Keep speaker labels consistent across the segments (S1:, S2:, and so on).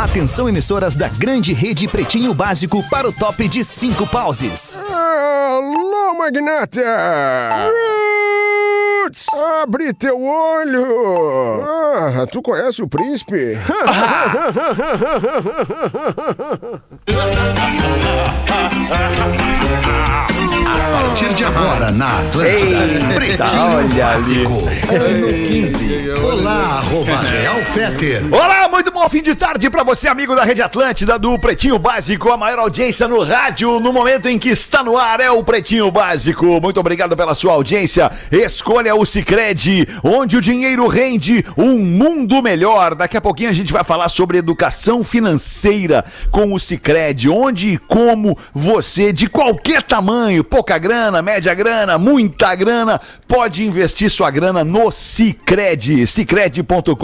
S1: Atenção emissoras da grande rede Pretinho Básico para o top de cinco pauses.
S2: Alô, magnata! Roots! Abre teu olho! Ah, tu conhece o príncipe?
S3: A partir de agora na Atlântida. Pretinho
S1: olha ali.
S3: Básico. Ano 15. Olá, arroba Real Feter.
S4: Olá, muito bom fim de tarde pra você, amigo da Rede Atlântida, do Pretinho Básico, a maior audiência no rádio, no momento em que está no ar, é o Pretinho Básico. Muito obrigado pela sua audiência. Escolha o Cicred, onde o dinheiro rende um mundo melhor. Daqui a pouquinho a gente vai falar sobre educação financeira com o Cicred, onde e como você, de qualquer tamanho, pouca grana, média grana, muita grana, pode investir sua grana no Cicred, cicred.com.br.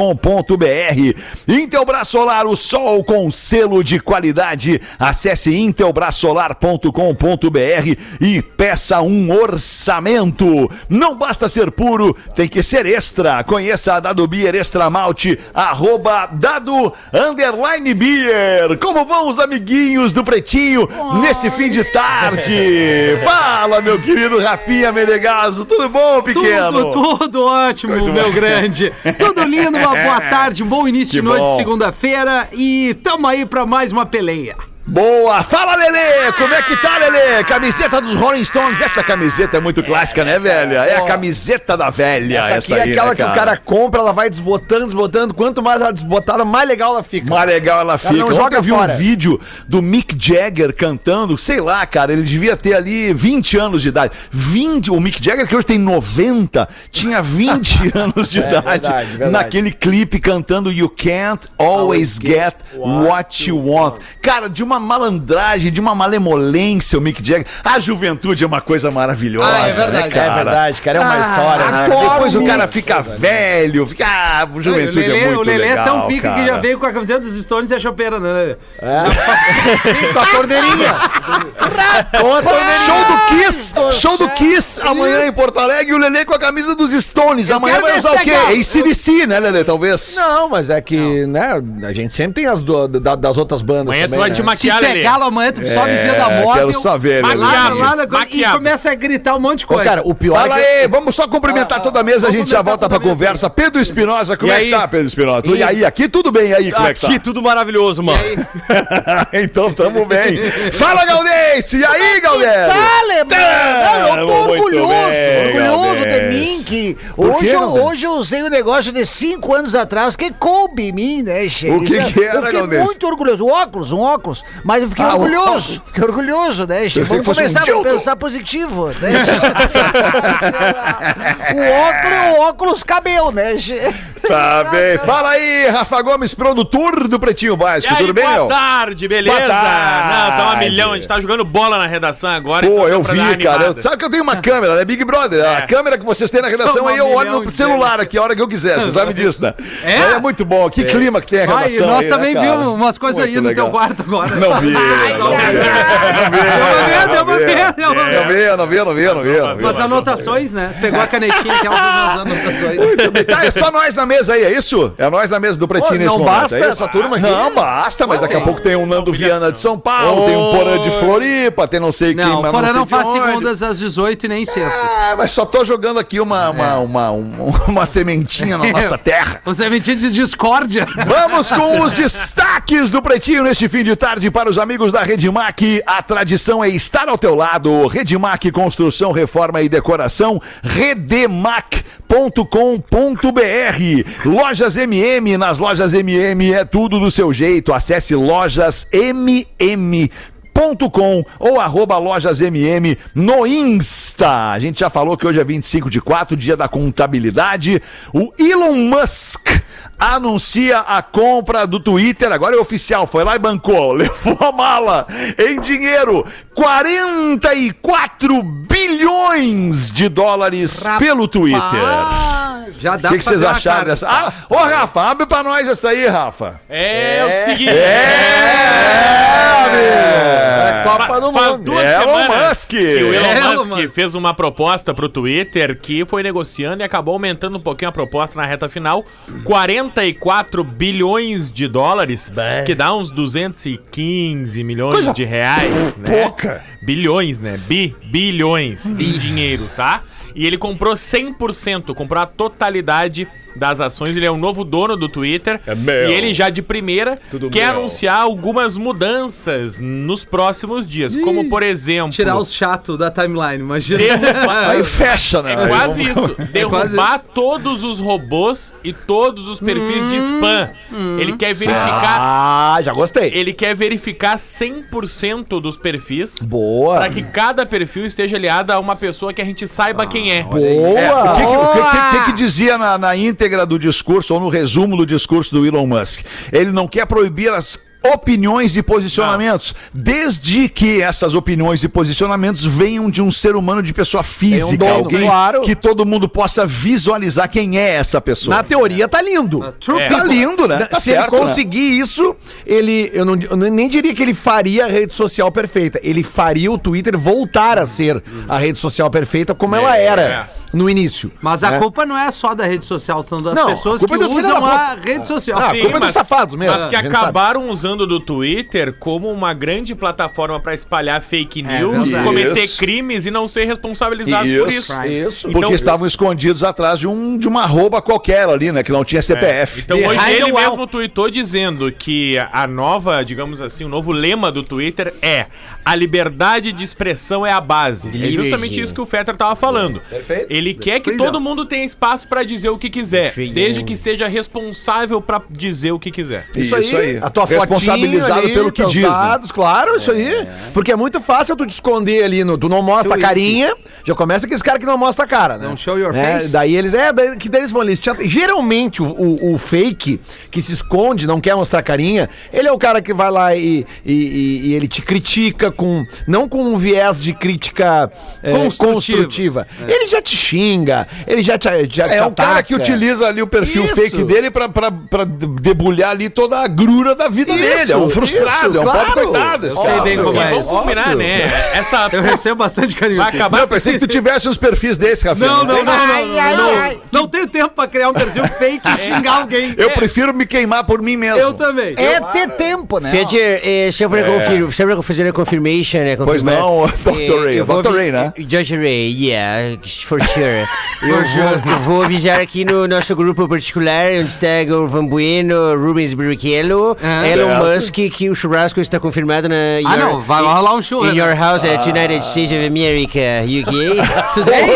S4: Intelbras Solar, o sol com selo de qualidade. Acesse intelbrasolar.com.br e peça um orçamento. Não basta ser puro, tem que ser extra. Conheça a Dado Beer Extra Malte, arroba Dado Underline Beer. Como vão os amiguinhos do Pretinho nesse fim de tarde? Fala, meu querido Rafinha Menegaso, tudo bom, pequeno?
S5: Tudo, tudo ótimo,
S4: Muito
S5: meu
S4: bom.
S5: grande. Tudo lindo, uma boa tarde, um bom início
S4: Que
S5: de noite,
S4: bom.
S5: Segunda-feira. E tamo aí pra mais uma peleia.
S4: Boa! Fala, Lelê! Como é que tá, Lelê? Camiseta dos Rolling Stones. Essa camiseta é muito clássica, né, velha? É a camiseta da velha.
S6: Essa
S4: Essa,
S6: aqui é aquela
S4: né,
S6: que o cara compra, ela vai desbotando, desbotando. Quanto mais ela desbotada, mais legal ela fica.
S4: Mais legal ela fica.
S6: não
S4: Ontem
S6: joga
S4: eu vi
S6: fora.
S4: um vídeo do Mick Jagger cantando, sei lá, cara, ele devia ter ali 20 anos de idade. 20, o Mick Jagger, que hoje tem 90, tinha 20 anos de idade
S6: verdade, verdade.
S4: naquele clipe cantando You Can't Always Get What You Want. Cara, de uma malandragem, de uma malemolência o Mick Jagger. A juventude é uma coisa maravilhosa,
S5: Ah, é verdade.
S4: né, cara?
S6: É verdade, cara, é uma história, né?
S4: Depois o
S6: Mick,
S4: cara fica velho, fica... Ah, a
S5: o
S4: juventude
S5: Lelê,
S4: é muito
S5: o Lelê
S4: legal,
S5: é tão pica que já
S4: cara.
S5: veio com a camiseta dos Stones e a chopeira, né, Lelê?
S6: Com a torneirinha. Com a torneirinha.
S4: Show do Kiss! Show do Kiss amanhã em Porto Alegre e o Lelê com a camisa dos Stones. Amanhã
S5: quero
S4: vai usar o quê? ACDC, né, Lelê? Talvez.
S6: Não, mas é que, né, a gente sempre tem as do- da- das outras bandas
S7: Amanhã
S6: também,
S7: vai
S6: né?
S5: Se
S7: maquiar, Lelê.
S5: pegá-lo amanhã, tu sobe em cima da
S4: É,
S5: móvel.
S4: quero só ver,
S5: lá, e começa a gritar um monte de
S6: Ô,
S5: coisa.
S6: cara, o pior
S4: Fala
S6: é que...
S4: aí, vamos só cumprimentar toda a mesa, a gente já volta pra conversa. Pedro Espinosa, como
S7: E
S4: é
S7: aí?
S4: que tá, Pedro Espinosa? E aí, aqui tudo bem, e aí, como é que tá?
S7: Aqui tudo maravilhoso, mano.
S4: então tamo bem. Fala, Gaudense! E aí, Gaudense?
S8: Tá, eu tô orgulhoso,
S4: bem,
S8: orgulhoso de mim que hoje, eu, hoje eu usei um negócio de cinco anos atrás que coube em mim, né, che?
S4: O que
S8: é-
S4: que era,
S8: Eu fiquei
S4: Gaudense?
S8: muito orgulhoso. Um óculos, um óculos. Mas eu fiquei
S4: Ah,
S8: orgulhoso. Fiquei orgulhoso, né, Vamos
S4: fosse um
S8: começar a pensar positivo, né? o óculos, o óculos cabeu, né?
S4: Tá bem. Fala aí, Rafa Gomes, produtor do Pretinho
S7: E
S4: Básico,
S7: aí,
S4: tudo bem,
S7: boa
S4: meu?
S7: tarde, beleza?
S4: Boa tarde.
S7: Não, tá uma milhão, a gente tá jogando bola na redação agora.
S4: Pô,
S7: então
S4: eu vi, cara. Eu- sabe que eu tenho uma câmera, né? Big Brother. A
S7: É.
S4: câmera que vocês têm na redação
S5: Toma
S4: aí, eu olho no celular aqui a hora que eu quiser. Você sabe disso, né?
S5: É?
S4: muito bom. Que clima que tem a
S5: Ai,
S4: redação.
S5: nós
S4: aí,
S5: também
S4: né,
S5: vimos umas coisas aí no
S4: legal.
S5: teu quarto agora.
S4: Não vi. Não vi.
S5: Deu uma ver, deu uma ver.
S4: Não vi, não vi, não vi, não vi. não vi.
S5: Umas anotações, né? Pegou a canetinha que ela umas anotações.
S4: Tá, é só nós na mesa aí, é isso? É nós na mesa do Pretinho
S6: Pô,
S4: nesse
S6: não
S4: momento,
S6: basta
S4: é
S6: essa turma aqui?
S4: Não, basta, mas daqui a pouco tem um Nando Viana de São Paulo, tem um Porã de Floripa, tem não sei quem,
S5: Não,
S4: mas
S5: o Porã
S4: sei
S5: não faz segundas às 18 e nem sextas.
S4: Ah, mas só tô jogando aqui uma, uma, uma, um- uma sementinha na nossa terra.
S5: É mentira de discórdia.
S4: Vamos com os destaques do Pretinho neste fim de tarde para os amigos da Redmac. A tradição é estar ao teu lado. Redmac Construção, Reforma e Decoração. Redemac.com.br. Lojas MM. Nas lojas MM é tudo do seu jeito. Acesse lojas MM com ou arroba lojas MM no Insta. A gente já falou que hoje é 25 de 4, dia da contabilidade. O Elon Musk anuncia a compra do Twitter, agora é oficial, foi lá e bancou, levou a mala em dinheiro, 44 bilhões de dólares pelo Twitter.
S5: Já
S4: O
S5: dá
S4: que, que
S5: pra
S4: vocês acharam dessa? Ah, ô Rafa, abre pra nós essa aí, Rafa.
S7: É, o seguinte.
S4: É, amigo.
S6: Copa do
S7: Faz
S6: Mundo.
S7: duas
S4: Elon
S7: semanas
S4: Musk.
S7: que o Elon,
S5: Elon
S7: Musk,
S5: Musk.
S7: fez uma proposta pro Twitter que foi negociando e acabou aumentando um pouquinho a proposta na reta final. 44 bilhões de dólares, que dá uns 215 milhões
S4: Coisa
S7: de reais, né?
S4: pouca.
S7: Bilhões, né? Bi, bilhões em dinheiro, tá? E ele comprou 100%, comprou a totalidade das ações. Ele é o novo dono do Twitter.
S4: É meu.
S7: E ele já de primeira quer anunciar algumas mudanças nos próximos dias. Como, por exemplo...
S5: Tirar os chatos da timeline, imagina.
S7: derrubar-
S4: Aí fecha, né?
S7: É quase isso.
S5: quase
S7: Derrubar todos os robôs e todos os perfis de spam. Ele quer verificar.
S6: Ah, já gostei.
S7: Ele quer verificar 100% dos perfis
S6: Boa.
S7: para que cada perfil esteja aliado a uma pessoa que a gente saiba quem é.
S4: É,
S6: Boa.
S4: o que, que- o que- que- que que dizia na, na íntegra do discurso, ou no resumo do discurso do Elon Musk? Ele não quer proibir as opiniões e posicionamentos, desde que essas opiniões e posicionamentos venham de um ser humano de pessoa física,
S6: dono,
S4: alguém
S6: claro.
S4: que todo mundo possa visualizar quem é essa pessoa.
S6: Na teoria tá lindo.
S7: É.
S4: Tá lindo, né? Tá
S6: Se
S4: certo,
S6: ele
S4: né?
S6: conseguir isso, ele. Eu, não, eu nem diria que ele faria a rede social perfeita. Ele faria o Twitter voltar a ser a rede social perfeita como ela era no início.
S5: Mas a
S6: né?
S5: culpa não é só da rede social, são das
S6: Não,
S5: pessoas que
S6: é filhos
S5: usam a rede social.
S6: Ah, a culpa é dos safados mesmo,
S7: Mas que acabaram usando do Twitter como uma grande plataforma para espalhar fake
S5: É
S7: news,
S5: verdade.
S7: cometer
S4: Isso.
S7: crimes e não ser responsabilizados por isso.
S6: Isso.
S4: Porque
S7: Então-
S4: estavam escondidos atrás de, um, de uma arroba qualquer ali, né? Que não tinha CPF.
S7: Então
S5: The
S7: hoje ele mesmo tweetou dizendo que a nova, digamos assim, o novo lema do Twitter é a liberdade de expressão é a base. É justamente isso que o Fetter tava falando.
S6: Perfeito.
S7: Ele quer que todo mundo tenha espaço pra dizer o que quiser, desde que seja responsável pra dizer o que quiser.
S6: Isso aí,
S4: Isso aí.
S6: a tua
S4: Responsabilizado
S6: ali,
S4: pelo que diz, né?
S6: dados, claro, isso aí. Porque é muito fácil tu te esconder ali, no, tu não mostra a carinha, já começa aqueles caras que não mostra a cara, né?
S5: Don't show your
S6: É,
S5: face.
S6: Daí eles, é, daí, que daí eles vão ali. te- Geralmente o, o- o fake que se esconde, não quer mostrar a carinha, ele é o cara que vai lá e, e- e- e ele te critica com, não com um viés de crítica é,
S5: Construtiva.
S6: construtiva. Ele já te xinga, ele já te, já
S4: É
S6: te
S4: um cara que utiliza ali o perfil
S6: Isso.
S4: fake dele pra, pra, pra debulhar ali toda a grura da vida
S6: Isso,
S4: dele. É um frustrado,
S6: isso,
S4: é um
S6: claro.
S4: pobre coitado. esse
S5: Eu sei
S4: cara.
S5: bem como é
S7: vamos
S5: isso.
S7: combinar, né? Essa
S5: Eu recebo bastante carinho.
S7: vai acabar
S4: Não, eu pensei que tu tivesse uns perfis desses, Rafael.
S5: Não, não, não, não,
S8: Ai,
S5: não,
S8: ai,
S5: não,
S8: ai.
S5: não tenho tempo pra criar um perfil fake e xingar alguém.
S4: Eu prefiro me queimar por mim mesmo.
S5: Eu também.
S8: É ter tempo, né?
S9: Fetcher, é, só para confir, só para fazer a confirmation, né?
S4: Pois não, Dr. Ray,
S9: eu vou
S4: Dr. Ray, né?
S9: Dr. Ray, yeah, for sure. eu, vou, eu vou avisar aqui no nosso grupo particular, onde está o Van Bueno, Rubens Barrichello,
S5: Ah.
S9: Elon Musk, que o churrasco está confirmado na...
S5: Ah, não, vai rolar um show,
S9: In
S5: né?
S9: your house at United States of America, UK.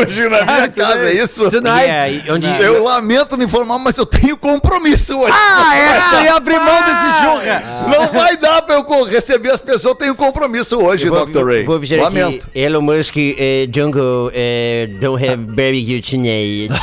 S4: Hoje na minha casa, é isso?
S9: yeah, e onde...
S4: Eu lamento me informar, mas eu tenho compromisso hoje.
S5: Ah, é, tu ia abrir mão desse churra.
S4: Não vai dar pra eu receber as pessoas, eu tenho compromisso hoje,
S9: Eu vou,
S4: Dr. Ray.
S9: vou
S4: Lamento.
S9: aqui, Elon Musk, eh, Jungle, eh, don't have barbecue tonight.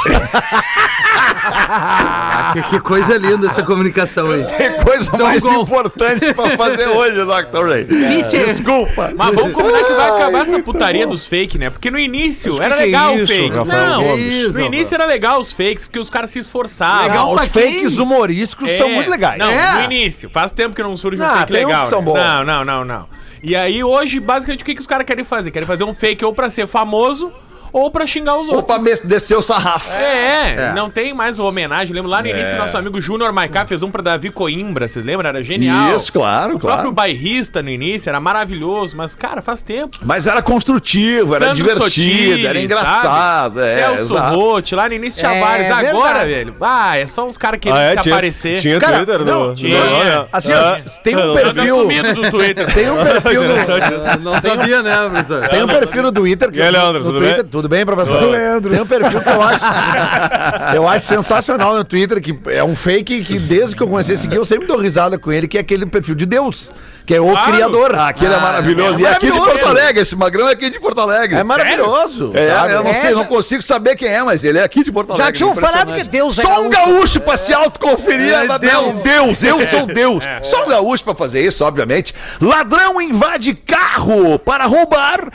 S5: Que, que coisa linda essa comunicação aí.
S4: Tem coisa mais
S5: gol.
S4: importante pra fazer hoje, Dr. Ray. Desculpa.
S7: Mas vamos combinar que vai acabar essa putaria dos fake, né? Porque no início era
S9: que é
S7: legal o
S9: isso,
S7: fake.
S9: Rafael
S7: Não,
S5: Gomes? Isso,
S7: no início era legal os fakes, porque os caras se esforçavam.
S5: Legal
S6: os fakes humorísticos
S7: É,
S6: são muito legais.
S7: Não,
S5: É.
S7: no início. Faz tempo que não surge um
S6: Ah,
S7: fake
S6: tem uns
S7: legal.
S6: que são
S7: né?
S6: bons.
S7: Não, não, não, não. E aí hoje, basicamente, o que, que os caras querem fazer? Querem fazer um fake ou pra ser famoso ou pra xingar os
S4: Ou
S7: outros.
S4: pra mes- descer o sarrafo.
S7: É, não tem mais homenagem. Lembro lá no início, nosso amigo Júnior Maiká fez um pra Davi Coimbra, vocês lembram? Era genial.
S4: Isso, claro,
S7: O
S4: claro.
S7: próprio bairrista no início era maravilhoso, mas, cara, faz tempo.
S4: Mas era construtivo, era
S7: Sandro
S4: divertido,
S7: Sotile,
S4: era engraçado.
S7: sabe?
S4: É,
S7: Celso. Roth, lá no início tinha
S8: É,
S7: vários. Agora,
S8: verdade.
S7: velho, ah, é só uns caras querendo
S10: Ah, é? Tinha-
S7: aparecer.
S10: Tinha
S6: Cara,
S10: Twitter
S6: não,
S10: do...
S7: tinha.
S10: do- olha.
S6: Assim, ó, tem um
S7: Tá
S6: perfil.
S7: do Twitter.
S6: Tem um perfil no,
S5: Não sabia, né, professor?
S6: Tem um perfil no Twitter que
S10: E aí, Leandro,
S6: no
S10: tudo
S6: Twitter,
S10: bem?
S6: Tudo bem, professor? Leandro. Tem um perfil que eu acho eu acho sensacional no Twitter que é um fake que desde que eu comecei a seguir eu sempre dou risada com ele, que é aquele perfil de Deus, que é o
S7: Claro.
S6: criador.
S4: Ah, aquele é maravilhoso.
S6: é
S4: e é aqui de
S6: maravilhoso.
S4: Porto Alegre, esse magrão é aqui de Porto Alegre.
S6: É maravilhoso.
S4: É,
S6: sabe?
S4: eu não
S8: É,
S4: sei, não
S8: já-
S4: consigo saber quem é, mas ele é aqui de Porto Alegre.
S8: Já tinham falado que Deus é
S4: Só um
S8: gaúcho.
S4: pra se autoconferir.
S6: É,
S4: É,
S6: Deus.
S4: Deus. Deus, eu sou Deus. Só um gaúcho pra fazer isso, obviamente. Ladrão invade carro para roubar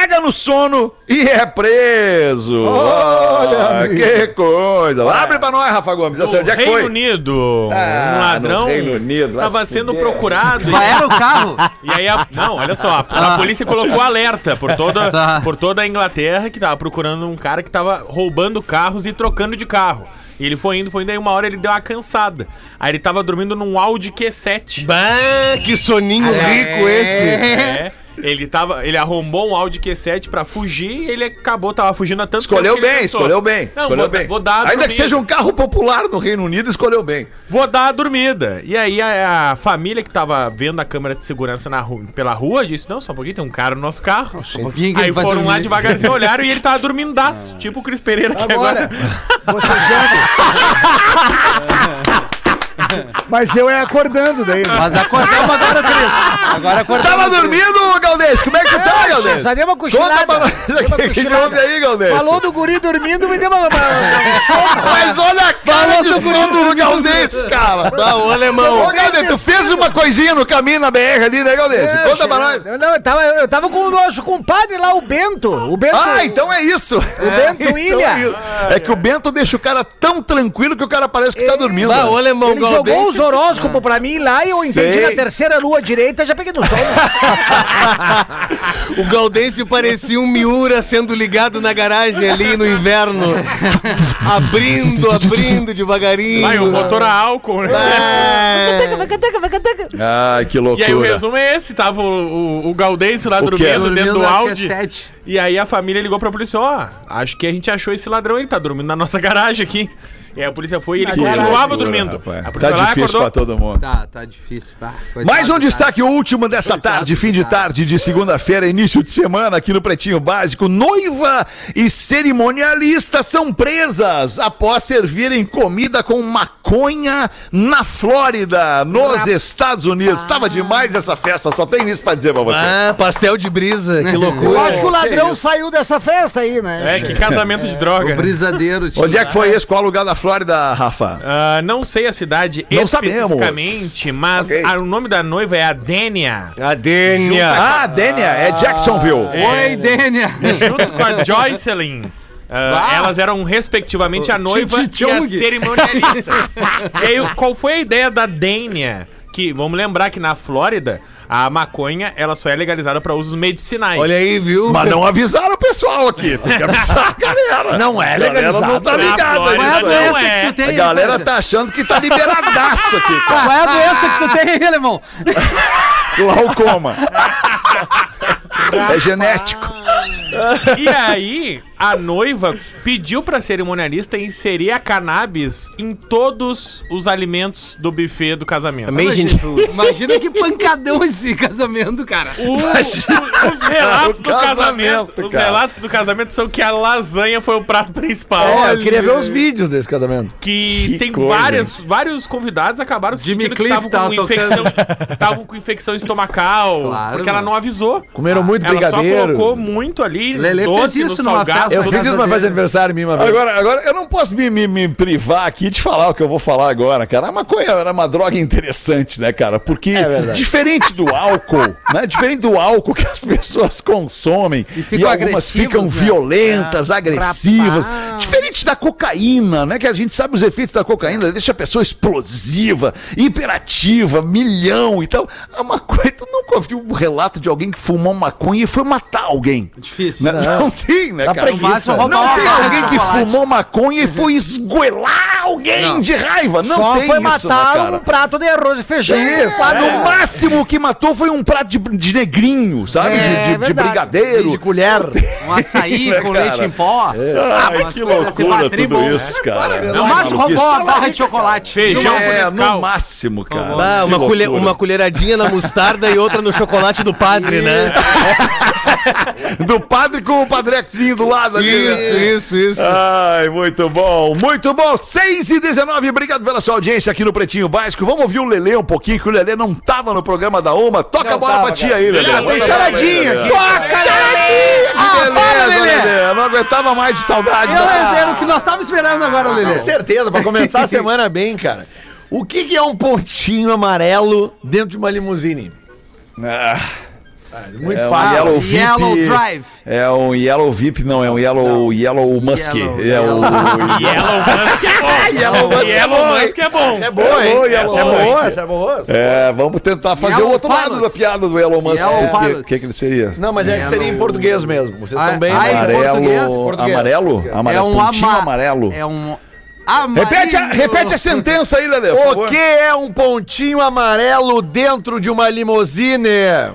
S4: pega no sono e é preso. Olha, que coisa. Abre pra nós, Rafa Gomes.
S7: No
S4: onde é que
S7: Reino
S4: foi?
S7: Unido,
S4: Ah,
S7: um ladrão
S4: no Reino Unido, se
S7: sendo
S4: fuder.
S7: procurado.
S5: Qual era o carro?
S7: E aí, a- não, olha só, a, a
S5: Ah.
S7: polícia colocou alerta por toda,
S5: Tá.
S7: por toda a Inglaterra que tava procurando um cara que tava roubando carros e trocando de carro. E ele foi indo, foi indo, aí uma hora ele deu uma cansada. Aí ele tava dormindo num Audi Q7.
S10: Bah, que soninho rico esse.
S7: É. Ele tava, ele arrombou um Audi Q7 pra fugir e ele acabou, tava fugindo a tanto
S4: Escolheu
S7: tempo
S4: bem, escolheu bem.
S7: Não,
S4: escolheu
S7: vou,
S4: bem.
S7: vou dar
S4: Ainda que
S7: dormida.
S4: seja um carro popular no Reino Unido, escolheu bem.
S7: Vou dar a dormida. E aí a, a família que tava vendo a câmera de segurança na rua, pela rua disse: Não, só um pouquinho, tem um cara no nosso carro.
S5: Um pouquinho que
S7: Aí foram lá devagarzinho, olharam e ele tava dormindaço. Tipo o Cris Pereira aqui agora.
S8: Mas eu é acordando daí. né?
S5: Mas acordamos agora, Cris. Agora acordamos.
S4: Tava dormindo, Galdês? Como é que tu tá, Galdês?
S8: Só deu uma
S4: Conta
S8: cochilada.
S4: pra
S8: uma
S4: o que houve aí, Galdês.
S8: Falou do guri dormindo, me deu uma.
S4: Mas olha a cara do sono do Galdês, cara.
S10: Tá, ô alemão.
S4: Ô, Galdês, tu fez uma coisinha no caminho na BR ali, né, Galdês?
S8: É,
S4: Conta pra nós.
S8: Eu, não, eu, tava, eu tava com o nosso compadre lá, o Bento. O Bento.
S4: Ah, então é isso.
S8: O Bento Ilha.
S4: é. É que o Bento deixa o cara tão tranquilo que o cara parece que tá dormindo.
S10: Bah, ô alemão,
S8: Ele jogou os horóscopos pra mim lá e eu entendi
S4: Sei.
S8: na terceira lua direita, já peguei no sono.
S10: O Gaudêncio parecia um Miura sendo ligado na garagem ali no inverno. abrindo, abrindo devagarinho.
S7: Vai, o motor a álcool, né?
S10: É.
S8: vai cateca, vai cateca.
S4: Ai, que
S7: E
S4: loucura.
S7: aí o resumo é esse, tava o, o, o Gaudêncio lá
S4: O
S7: dormindo dentro do Audi.
S5: Q7.
S7: E aí a família ligou pra polícia, ó, acho que a gente achou esse ladrão, ele tá dormindo na nossa garagem aqui. E aí a polícia foi e ele
S4: Que
S7: continuava
S4: loucura,
S7: dormindo.
S4: rapaz.
S7: A polícia
S4: Tá
S7: lá
S4: difícil pra todo mundo.
S5: Tá, tá difícil. Pá,
S4: Mais um destaque, o último dessa
S5: Coitado,
S4: tarde, fim de tarde de segunda-feira, início de semana, aqui no Pretinho Básico. Noiva e cerimonialista são presas após servirem comida com maconha na Flórida, nos Estados Unidos. Tava demais essa festa, só tem isso pra dizer pra você.
S10: Ah, pastel de brisa, que
S8: Eu
S10: loucura.
S8: acho que o ladrão
S4: que
S8: saiu dessa festa aí, né?
S7: É, que casamento de droga.
S5: O
S7: né?
S5: brisadeiro.
S4: Onde é que foi esse? Qual lugar da Flórida, Rafa?
S7: Ah, não sei a cidade
S4: Não
S7: especificamente,
S4: sabemos.
S7: mas
S4: Ok.
S7: ah, o nome da noiva é a Dênia.
S10: A Dênia.
S4: Ah, Dênia, é Jacksonville.
S5: Oi, Dênia.
S7: Junto com a Joycelyn. Ah. elas eram respectivamente a noiva e a cerimonialista. e aí, qual foi a ideia da Dênia? Que, vamos lembrar que na Flórida, a maconha, ela só é legalizada para usos medicinais.
S10: Olha aí, viu?
S4: Mas não avisaram o pessoal aqui. Tem que avisar a galera.
S6: Não é
S4: A galera não tá ligada
S7: Flórida,
S5: Qual é a
S4: nisso aí.
S5: doença
S7: Não é.
S5: que tu tem?
S4: A galera tá achando que tá liberadaço aqui, cara.
S5: Qual é a doença que tu tem, alemão?
S4: Glaucoma. É genético.
S7: E aí, a noiva pediu pra cerimonialista inserir a cannabis em todos os alimentos do buffet do casamento.
S10: Amazing food.
S5: Imagina que pancadão esse casamento, cara.
S7: O- o- os relatos
S4: O
S7: do casamento,
S4: casamento,
S7: os
S4: cara.
S7: relatos do casamento são que a lasanha foi o prato principal.
S6: É, eu queria ver os vídeos desse casamento.
S7: Que,
S4: Que
S7: tem
S4: coisa.
S7: várias, vários convidados acabaram
S5: Jimmy
S7: sentindo que
S5: Cliff
S7: estavam com,
S5: tava
S7: infecção, estavam com infecção estomacal,
S5: Claro,
S7: porque ela
S5: mano.
S7: não avisou.
S6: Comeram muito
S7: Ela só
S6: brigadeiro.
S7: colocou muito ali,
S5: Lelê
S7: doce
S5: fez isso numa
S7: salgado.
S5: festa
S6: Eu fiz isso numa festa de aniversário minha uma vez.
S4: Agora, agora, eu não posso me, me, me privar aqui de falar o que eu vou falar agora, cara. A maconha era uma droga interessante, né, cara? Porque,
S6: É
S4: diferente do álcool, né? Diferente do álcool que as pessoas consomem e,
S5: ficam
S4: algumas ficam
S5: né?
S4: violentas, agressivas.
S8: Rapaz.
S4: Diferente da cocaína, né? Que a gente sabe os efeitos da cocaína, deixa a pessoa explosiva, hiperativa, milhão e tal. A maconha, tu nunca ouviu um relato de alguém que fumou maconha e foi matar alguém.
S5: Difícil.
S4: Né? Não, tem, né,
S6: Dá
S4: cara?
S6: preguiça.
S4: Não tem alguém que fumou maconha e foi esgoelar alguém de raiva. Não
S8: Só
S4: tem
S8: foi
S4: isso, né,
S8: matar um prato de arroz e feijão.
S4: Isso, ah, no máximo o que matou foi um prato de, de negrinho, sabe?
S8: É,
S4: de, de- de
S8: verdade.
S4: brigadeiro.
S6: De colher.
S5: Um açaí
S4: Né,
S5: com
S4: cara?
S5: leite em pó.
S4: Ai,
S5: Umas
S4: que
S5: coisas assim,
S4: loucura tudo isso, cara.
S5: No máximo, roubou uma barra de chocolate.
S7: Feijão
S4: É, no máximo, cara.
S10: Ah,
S4: Que
S10: uma, colher- uma colheradinha na mostarda e outra no chocolate do padre, né?
S4: Do padre com o padrequezinho do lado ali. né?
S10: Isso, isso, isso.
S4: Ai, muito bom, muito bom. 6 e 19, obrigado pela sua audiência aqui no Pretinho Básico. Vamos ouvir o Lelê um pouquinho, que o Lelê não tava no programa da Uma. Toca a bola
S6: tava,
S4: pra tia aí, Lelê.
S7: Lelê, tem
S6: charadinha aqui.
S4: Toca, charadinha!
S5: Ah,
S4: Que
S5: para,
S4: beleza,
S5: Lelê.
S4: Eu não aguentava mais de saudade.
S5: Eu
S4: da-
S5: era o que nós estávamos esperando agora, Lelê.
S6: Com certeza, pra começar a semana bem, cara. O que, que é um pontinho amarelo dentro de uma limusine?
S4: Ah,
S6: Muito
S4: é um
S6: fácil.
S4: Yellow VIP.
S5: Yellow Drive.
S4: É um Yellow VIP, não, é um Yellow, Yellow Musk.
S5: Yellow,
S4: é o
S7: Yellow Musk é bom.
S4: Yellow Musk é
S7: Yellow
S4: bom,
S7: Musk é bom.
S6: É boa, hein?
S4: É boa, Yellow
S6: Essa é boa, é boa.
S4: É, vamos tentar fazer
S5: Yellow
S4: o outro lado
S5: Pilot.
S4: da piada do Elon Musk.
S5: Yellow
S4: O que, que, que ele seria?
S6: Não, mas é que seria em português mesmo. Vocês
S5: Ah,
S6: estão bem.
S5: ah?
S4: Amarelo. Amarelo? Amarelo.
S5: É um ama-
S4: amarelo.
S5: É um.
S4: Repete a, repete a sentença aí, por
S6: O que é um pontinho amarelo dentro de uma limusine?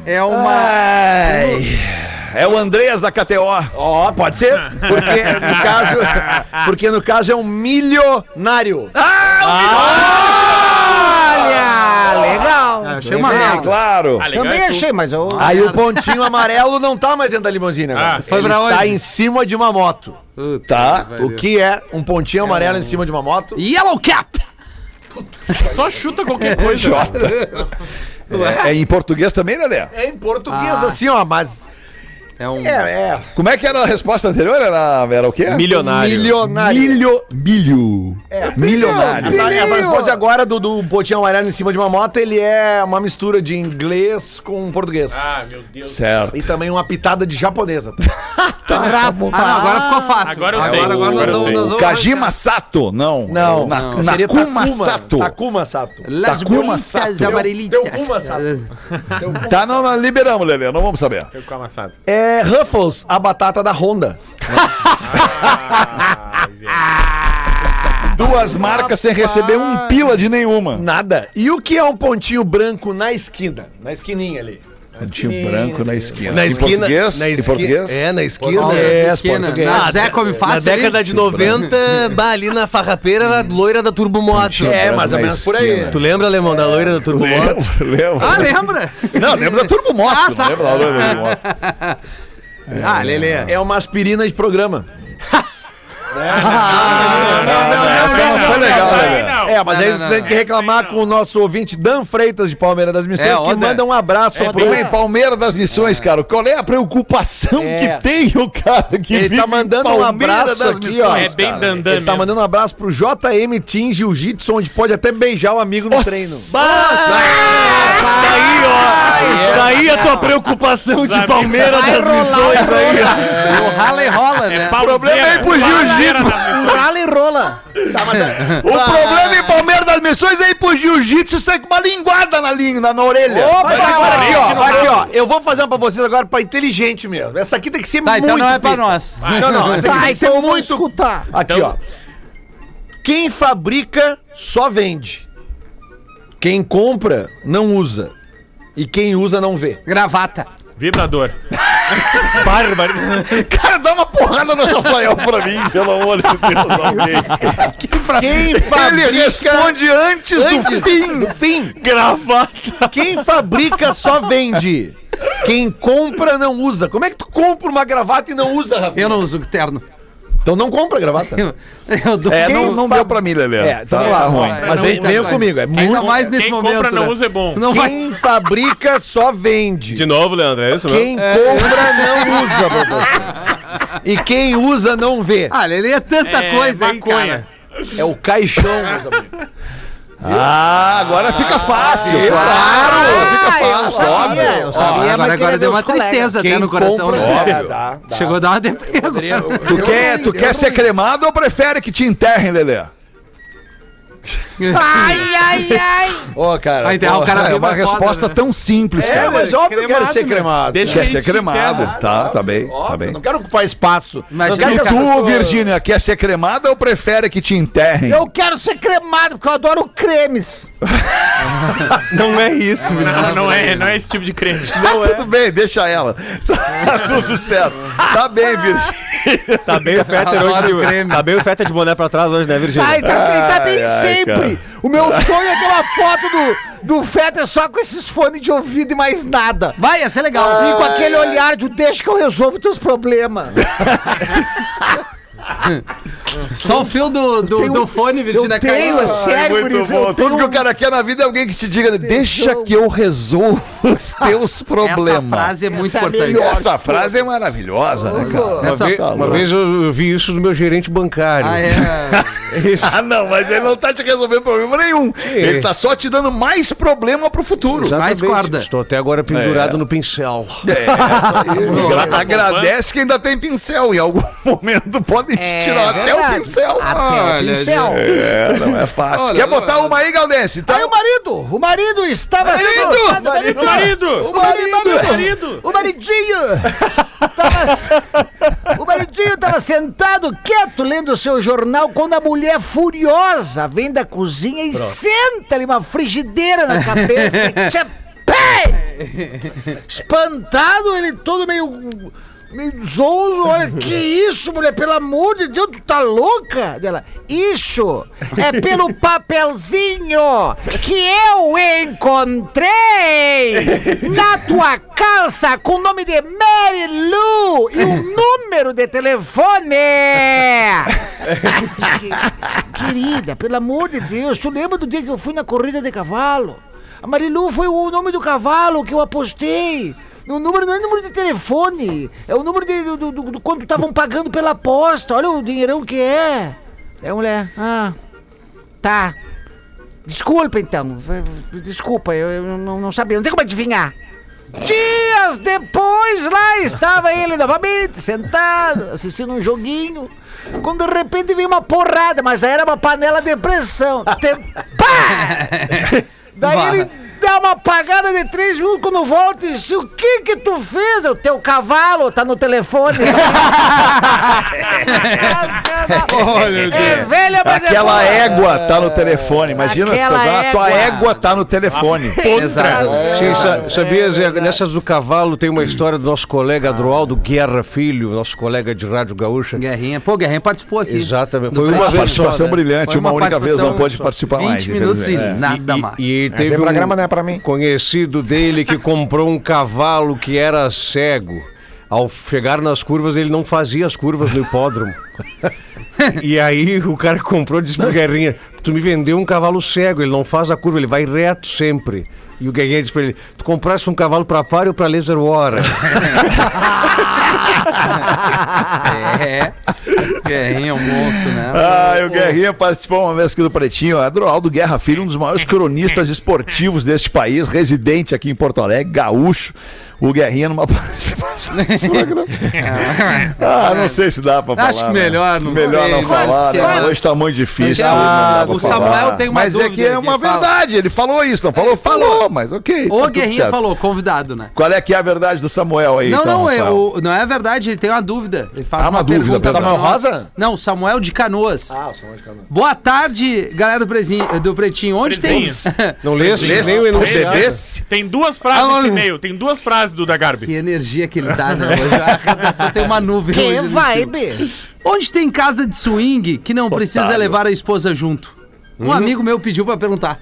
S5: É uma.
S6: Ai.
S4: É o Andreas da KTO.
S6: Ó, pode ser. Porque no caso, porque no caso é um milionário.
S8: Olha, legal.
S5: Ah, eu achei uma merda.
S4: claro.
S7: Ah, legal
S8: Também
S7: é tu.
S8: achei, mas eu...
S6: Aí o pontinho amarelo não tá mais dentro da limusine agora.
S7: Ah,
S5: foi
S6: Ele
S5: pra
S6: está
S5: onde?
S6: em cima de uma moto.
S4: Tá.
S6: O que é um pontinho amarelo em cima de uma moto?
S5: Yellow Cap!
S7: Só chuta qualquer coisa.
S4: É, é em português também, Lelê?
S6: É em português
S5: Ah.
S6: assim, ó, mas
S5: É um.
S6: é, é
S4: Como é que era a resposta anterior? Era, era o quê?
S10: Milionário.
S6: milionário.
S4: Milho. Milho. Milionário.
S6: Essa, essa resposta agora do, do pontinho amarelo em cima de uma moto, ele é uma mistura de inglês com português.
S7: Ah, meu Deus.
S4: Certo.
S6: E também uma pitada de japonesa.
S5: Ah, não, agora ficou fácil.
S7: Agora eu sei.
S5: Agora, agora
S7: Agora eu
S5: nós vamos.
S7: sei.
S5: Nós vamos
S4: Kajima Sato. Não.
S6: Não,
S4: Na,
S6: não.
S4: Nakuma
S6: Takuma
S4: Sato.
S6: Takuma Sato.
S5: Las
S4: Takuma Sato.
S5: amarelitas.
S6: Teu Kuma, sabe?
S4: Tá, não, não, liberamos, Lelê. Não vamos saber.
S7: Eu com amassado.
S6: É Ruffles, a batata da Honda.
S4: Duas marcas sem receber um pila de nenhuma.
S6: Nada. E o que é um pontinho branco na esquina? Na esquininha ali.
S4: Pontinho branco na esquina.
S10: Na
S4: Em
S10: esquina.
S4: português?
S10: Na
S4: Em
S10: esquina.
S4: português?
S10: É, na esquina.
S5: Olha
S6: É,
S5: esquina.
S6: português.
S5: Na Zé come
S10: Na
S5: fácil.
S10: década
S5: ali.
S10: de 90, bah, ali na farrapeira, era a loira da Turbomoto.
S6: É, mais ou
S4: na
S6: menos por aí.
S10: Tu lembra, Alemão, da loira da Turbomoto?
S4: Lembro.
S5: Ah, lembra?
S4: Não, lembro da Turbo Moto.
S5: Ah, tá.
S4: Não lembro da loira da Turbo Moto.
S5: Ah, Lelê.
S6: É uma aspirina de programa. É, mas aí você tem que reclamar com o nosso ouvinte Dan Freitas de Palmeira das Missões,
S5: É,
S6: que manda um abraço
S4: Tudo
S6: pro...
S4: bem, Palmeiras das Missões, cara. Qual é a preocupação
S6: É.
S4: que tem o cara que
S6: Ele tá mandando um abraço aqui, ó.
S7: É bem dandan
S6: Ele tá mandando um abraço pro JM Team Jiu-Jitsu, onde pode até beijar o amigo no treino.
S10: Daí, ó. Daí a tua preocupação de Palmeiras
S8: Vai
S10: das Missões aí, ó.
S5: É, o rala e rola, né?
S7: O problema é ir pro jiu-jitsu.
S8: Rala e rola.
S4: O problema em Palmeiras das Missões é ir pro jiu-jitsu e sair com uma linguada na, língua, na, na orelha.
S6: Opa,
S4: Mas
S6: agora aqui, ó, aqui, ó. Eu vou fazer uma pra vocês agora pra inteligente mesmo. Essa aqui tem que ser
S5: Tá,
S6: muito
S5: então não é pra nós.
S6: Não, não, essa aqui
S8: Tá,
S6: tem que ser
S8: então
S6: muito...
S8: escutar.
S6: Aqui,
S7: Então-
S6: ó. Quem fabrica, só vende. Quem compra, não usa. E quem usa, não vê.
S5: Gravata.
S7: Vibrador.
S4: Bárbaro. Cara, dá uma porrada no Rafael pra mim, pelo amor de Deus. alguém.
S6: Quem fabrica...
S4: Ele responde antes,
S6: Antes
S4: do fim.
S6: do fim.
S10: Gravata.
S6: Quem fabrica, só vende. Quem compra, não usa. Como é que tu compra uma gravata e não usa, Rafa?
S5: Eu não uso terno.
S6: Então não compra gravata.
S5: Eu, eu dou
S4: É,
S6: Quem
S4: não, não deu pra mim, Lelê.
S6: É, então
S4: Tá-
S6: vamos lá.
S4: tá ruim.
S5: É,
S6: Mas
S5: não,
S6: vem,
S5: tá bom.
S6: comigo, é
S5: Ainda
S6: muito...
S5: mais nesse
S7: Quem
S5: momento.
S7: compra não
S5: né?
S7: usa é bom.
S5: Não vai.
S6: Quem fabrica, só vende.
S10: De novo, Leandro, é isso mesmo?
S6: Quem compra, não usa, professor. E quem usa, não vê.
S5: Ah, Lelê é tanta
S7: É,
S5: coisa aí, cara.
S6: É o caixão, meus amigos.
S4: Ah, agora fica fácil.
S6: eu-
S4: claro.
S6: Ah,
S4: fica
S8: eu
S4: fácil,
S8: sabia,
S4: óbvio.
S8: eu sabia, mas
S5: agora, agora
S8: ver
S5: deu uma tristeza até no coração.
S6: compra,
S5: né?
S6: é, dá, dá.
S5: Chegou a dar uma deprê.
S4: Tu quer, tu quer ser cremado ou prefere que te enterrem, Lelê?
S8: Ai, ai, ai.
S6: Ô, cara.
S5: Vai enterrar
S6: pô,
S5: o cara
S4: é uma
S5: é foda,
S4: resposta
S5: né?
S4: tão simples,
S6: É,
S4: cara.
S6: mas óbvio que eu quero
S5: cremado,
S6: ser
S5: né?
S6: cremado.
S7: Deixa
S4: Quer ser cremado?
S7: enterrar.
S4: Tá, tá bem,
S6: Óbvio,
S4: tá bem.
S6: Não quero ocupar espaço.
S5: Imagina
S6: não
S5: cara-
S6: a
S4: Tu, Virgínia, quer ser cremada ou prefere que te enterrem?
S8: Eu quero ser cremado, porque eu adoro cremes.
S10: Não é isso,
S7: Não, não é, não é esse tipo de creme.
S4: Tá tudo bem, deixa ela. Tá tudo certo. Tá bem, Virgínia.
S10: Tá bem o
S5: Adoro
S10: hoje. Tá bem o Fetter de boné pra trás hoje, né, Virgínia?
S8: Ai, tá, tá bem
S4: Ai,
S8: sempre. O meu sonho é ter uma foto do, do Fetter só com esses fones de ouvido e mais nada.
S5: Vai, ia ser legal.
S8: E com aquele olhar de deixa que eu resolvo teus problemas.
S5: Só o fio do, do,
S8: tenho-
S5: do fone, Virginia
S8: eu tenho, é sério,
S4: muito
S8: guris,
S4: bom.
S8: eu
S4: Tudo
S8: tenho
S4: que o cara quer na vida é alguém que te diga, deixa que eu resolvo os teus
S5: Essa
S4: problemas.
S5: frase é muito
S8: Essa é
S5: importante.
S8: melhor.
S4: Essa frase é maravilhosa, né, cara?
S10: Uma,
S5: Essa-
S10: ve- uma vez eu vi isso do meu gerente bancário.
S5: Ah, é.
S4: Ah, não, mas ele não tá te resolvendo problema nenhum. Ele tá só te dando mais problema pro futuro.
S5: Mais corda.
S10: Estou até agora pendurado
S4: É.
S10: no pincel.
S4: É, essa agradece que ainda tem pincel. Em algum momento podem te tirar até o
S8: verdade.
S4: pincel.
S8: Até o pincel.
S4: É, não é fácil.
S5: Olha,
S4: Quer botar uma aí, Galdense? Então,
S8: Aí o marido, o marido estava
S4: Marido!
S8: sentado,
S7: Marido!
S8: o marido,
S4: O marido!
S7: Marido!
S8: o maridinho, tava, o maridinho tava sentado quieto lendo o seu jornal quando a mulher furiosa vem da cozinha e senta-lhe uma frigideira na cabeça. Espantado, ele todo meio zonzo, olha, que isso, mulher, pelo amor de Deus, tu tá louca? Dela, isso é pelo papelzinho que eu encontrei na tua calça com o nome de Mary Lou e o número de telefone. Que- Querida, pelo amor de Deus, tu lembra do dia que eu fui na corrida de cavalo? A Marilu foi o nome do cavalo que eu apostei. O número não é número de telefone, é o número de, do, do, do- quanto estavam pagando pela aposta. Olha o dinheirão que é. É mulher. Ah, tá. Desculpa então. Desculpa, eu, eu não, não sabia, não tem como adivinhar. Dias depois, lá estava ele novamente, sentado, assistindo um joguinho. Quando de repente veio uma porrada, mas era uma panela de pressão. Te- Pá! Daí ele dá uma apagada de três minutos quando volta e diz: O que que tu fez? O teu cavalo tá no telefone.
S10: Olha,
S8: é velha, mas é
S4: Aquela
S8: boa.
S4: égua tá no telefone. Imagina se
S8: Aquela
S4: tá, a tua
S8: égua.
S4: égua tá no telefone.
S5: Exato.
S10: Sim, sa- sabia, Zé, nessas do cavalo tem uma história do nosso colega Adroaldo Guerra Filho, nosso colega de Rádio Gaúcha.
S5: Guerrinha. Pô, Guerrinha participou aqui.
S10: Exatamente. Foi uma.
S4: Participação
S10: né?
S4: brilhante, uma, única vez não pôde participar
S5: 20
S4: mais.
S5: minutos e nada mais.
S10: E, teve
S2: programa não pra mim.
S10: conhecido dele que comprou um cavalo que era cego. Ao chegar nas curvas, ele não fazia as curvas no hipódromo. e aí o cara comprou e disse pro Guerrinha: Tu me vendeu um cavalo cego, ele não faz a curva, ele vai reto sempre. E o Guerrinha disse pra ele: Tu compraste um cavalo pra par ou pra laser war?
S5: É. Guerrinha é um monstro, né?
S4: Ah, o Guerrinha participou uma vez aqui do Pretinho. Adroaldo Guerra Filho, um dos maiores cronistas esportivos deste país, residente aqui em Porto Alegre, gaúcho. O Guerrinha numa participação. Ah, não sei se dá pra falar.
S5: Acho que
S4: né?
S5: melhor não
S4: Melhor
S5: sei.
S4: não falar, né?
S5: que-
S4: Hoje tá muito difícil.
S5: Ah, o
S4: falar.
S5: Samuel tem uma
S4: Mas é
S5: dúvida
S4: que é
S5: que
S4: uma
S5: ele fala.
S4: verdade. Ele falou isso, não falou? Falou, mas ok.
S5: O
S4: tá
S5: Guerrinha falou, convidado, né?
S4: Qual é que é a verdade do Samuel aí?
S5: Não,
S4: então,
S5: não, é, o- não é verdade, ele tem uma dúvida. Ele faz
S4: Ah, uma dúvida,
S5: pergunta pra
S4: Samuel
S5: nós. Não, Samuel de Canoas.
S6: Ah, o som de canoa.
S5: Boa tarde, galera do, Prezinho, do Pretinho. Onde
S7: Prezinho.
S5: tem.
S10: Não
S4: Lesse,
S10: nem o
S4: bebesse?
S7: Tem duas frases
S5: Ah,
S7: nesse e-mail. Tem duas frases do da Garbi.
S5: que energia que ele tá, né? Hoje a redação tem uma nuvem.
S8: Que vibe.
S5: Onde tem casa de swing que não precisa
S4: Otário.
S5: levar a esposa junto? Um amigo meu pediu pra perguntar.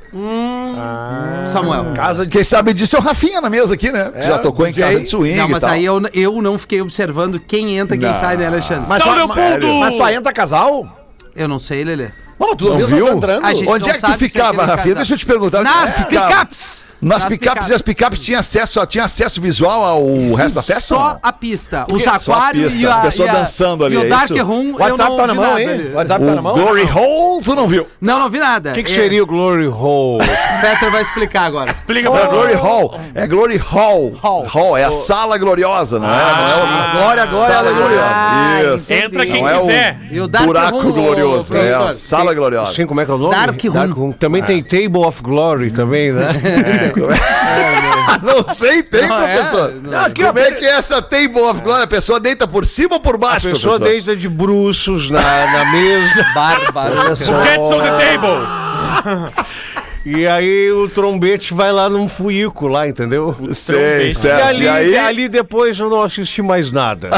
S5: Samuel.
S6: Casa de.
S4: Quem sabe disso é o Rafinha na mesa aqui, né?
S6: É,
S4: Já tocou em
S6: DJ.
S4: casa de swing
S5: Não,
S4: e
S5: mas
S4: tal.
S5: aí eu, eu não fiquei observando quem entra e quem
S4: Não.
S5: sai, né, Alexandre?
S6: Mas só,
S7: Leopoldo!
S6: mas só entra casal?
S5: Eu não sei, Lelê.
S6: Pô, tu não, viu?
S4: Onde
S5: não
S4: é que tu ficava, Rafinha?
S5: casal-
S4: Deixa eu te perguntar.
S5: Nas
S4: é
S5: picapes!
S4: Nas
S5: Nas
S4: picapes,
S5: picapes.
S4: e as picapes tinham acesso, tinha acesso visual ao resto da festa?
S5: Só a pista. Os aquários e a,
S4: as pessoas
S5: e a-
S4: dançando ali,
S5: E o
S4: é
S5: Dark
S4: isso?
S5: Room,
S6: O WhatsApp tá na mão, hein? O WhatsApp tá na
S4: O
S6: mão?
S4: Glory Hole, tu não viu?
S5: Não, não vi nada.
S10: O que, que seria o Glory Hole?
S5: O Peter vai explicar agora.
S7: Explica
S4: Não é
S7: pra
S4: Glory Hall, é Glory Hall.
S5: Hall.
S4: Hall, é a sala gloriosa, não é? Não é outra.
S6: Glória, glória,
S4: Sala
S6: glória.
S4: gloriosa. Isso.
S7: Entra quem
S4: Não é
S7: quiser.
S5: E o Dark
S4: buraco
S5: Room,
S4: glorioso, é a sala gloriosa.
S10: Sim, como é que é o nome?
S5: Dark Room.
S10: Também tem Table of Glory também, né?
S4: Não sei, tem,
S5: Não, é?
S4: professor.
S5: Não.
S4: Como é que é essa table of glory? A pessoa deita por cima ou por
S10: A
S4: baixo,
S10: pessoa
S4: professor?
S10: deita de bruços na, na mesa.
S5: Bárbaro.
S7: Cats on the table.
S10: E aí o trombete vai lá num fuíco lá, entendeu?
S4: Sei,
S10: E ali,
S4: E aí,
S10: ali depois eu não assisti mais nada.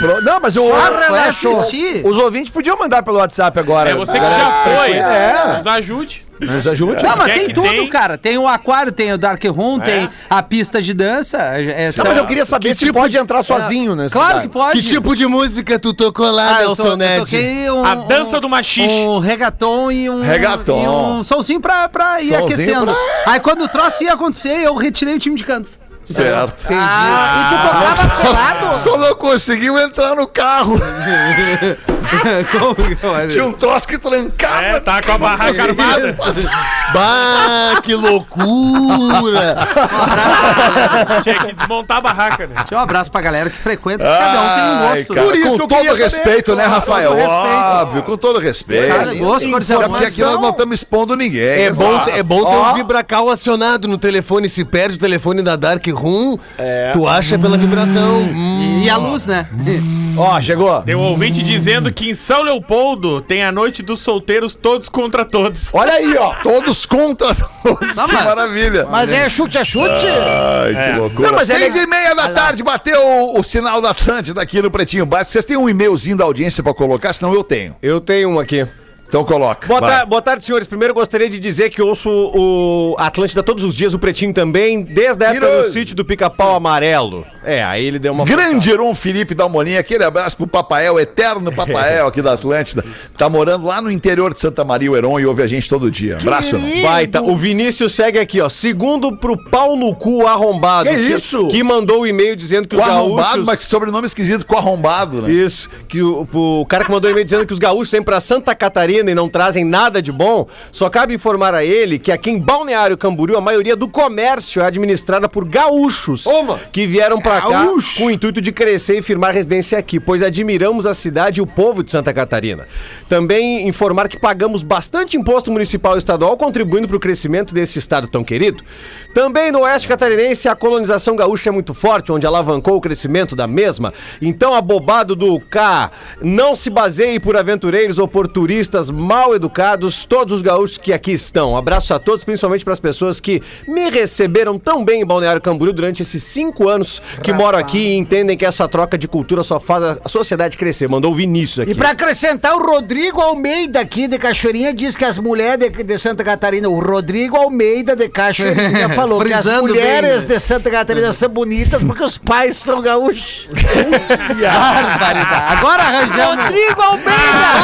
S6: Pro- Não, mas o.
S5: Assistir.
S6: Os ouvintes podiam mandar pelo WhatsApp agora.
S7: É você que já foi.
S6: É.
S7: Nos ajude.
S6: Nos ajude.
S5: Não, mas
S7: é
S5: tem tudo,
S7: tem?
S5: cara. Tem o aquário, tem o Dark Room, tem a pista de dança. É,
S6: Não, mas eu queria saber
S11: Que
S6: se
S11: tipo
S6: pode entrar sozinho nesse
S5: Claro
S6: lugar.
S5: que pode.
S11: Que tipo de música tu tocou lá,
S5: Ah,
S11: Nelson
S5: eu
S11: Ned?
S5: um,
S7: A dança
S5: um-
S7: do machixe.
S5: Um reggaeton e um.
S4: Reggaeton.
S5: E um solzinho pra, pra ir
S4: Solzinho
S5: aquecendo. Aí quando o troço ia acontecer, eu retirei o time de canto.
S4: Certo.
S8: Ah, e tu tocava pelado?
S4: Só não conseguiu entrar no carro.
S5: Como que
S4: Tinha um troço que trancava.
S7: É, tá com a barraca armada.
S11: Bah, que loucura!
S7: Tinha que desmontar a barraca, né?
S5: Deixa um abraço pra galera que frequenta, que cada um tem um
S4: Ai,
S5: gosto.
S4: cara,
S6: Por isso
S4: com
S6: que eu
S4: todo
S6: queria
S4: respeito,
S6: saber,
S4: né,
S6: claro,
S4: Rafael?
S5: com todo respeito.
S4: Óbvio, com todo respeito.
S5: Cara, gosto, cor de
S4: É porque aqui nós não estamos expondo ninguém.
S11: É bom,
S4: exato.
S11: é bom ter
S6: Ó.
S11: um vibracal acionado no telefone. Se perde o telefone da Dark Room, tu acha pela vibração.
S5: E, e a luz, né?
S6: Ó, chegou.
S7: Tem um ouvinte dizendo que em São Leopoldo tem a noite dos solteiros todos contra todos.
S6: Olha aí, ó.
S4: Todos contra todos.
S5: Não,
S4: que
S5: mas-
S4: maravilha.
S8: Mas é chute a chute?
S4: Ai, que loucura.
S6: Não, mas é
S4: Seis e meia da tarde, bateu o, o sinal da Atlântida aqui no Pretinho Básico. Vocês têm um e-mailzinho da audiência pra colocar? Senão eu tenho.
S10: Eu tenho um aqui.
S4: Então coloca.
S10: Boa, ta- boa tarde, senhores. Primeiro gostaria de dizer que ouço o Atlântida todos os dias, o Pretinho também, desde a época do sítio do Pica-Pau Amarelo. É, aí ele deu uma...
S4: Grande Heron Felipe Dalmolinha, aquele abraço pro Papael, eterno Papael aqui da Atlântida. Tá morando lá no interior de Santa Maria, o Heron, e ouve a gente todo dia. Abraço, Heron.
S10: Baita. O Vinícius segue aqui, ó. Segundo pro pau no cu arrombado.
S6: Que isso?
S10: Que mandou o e-mail dizendo que
S4: Com
S10: os
S4: arrombado,
S10: gaúchos...
S4: mas que sobrenome esquisito, com arrombado, né?
S10: Isso, que o, o cara que mandou o e-mail dizendo que os gaúchos vêm pra Santa Catarina e não trazem nada de bom, só cabe informar a ele que aqui em Balneário Camboriú a maioria do comércio é administrada por gaúchos que vieram pra cá com o intuito de crescer e firmar residência aqui, pois admiramos a cidade e o povo de Santa Catarina. Também informar que pagamos bastante imposto municipal e estadual contribuindo para o crescimento desse estado tão querido. Também no oeste catarinense a colonização gaúcha é muito forte, onde alavancou o crescimento da mesma. Então, abobado do K, não se baseie por aventureiros ou por turistas mal educados, todos os gaúchos que aqui estão. Abraço a todos, principalmente para as pessoas que me receberam tão bem em Balneário Camboriú durante esses cinco anos que moro aqui e entendem que essa troca de cultura só faz a sociedade crescer. Mandou o Vinícius aqui.
S8: E pra acrescentar, o Rodrigo Almeida aqui de Cachoeirinha diz que as mulheres de, de Santa Catarina, o Rodrigo Almeida de Cachoeirinha falou que as mulheres
S5: bem, né?
S8: de Santa Catarina são bonitas porque os pais são gaúchos.
S5: Barbaridade. Agora arranjamos.
S8: Rodrigo Almeida!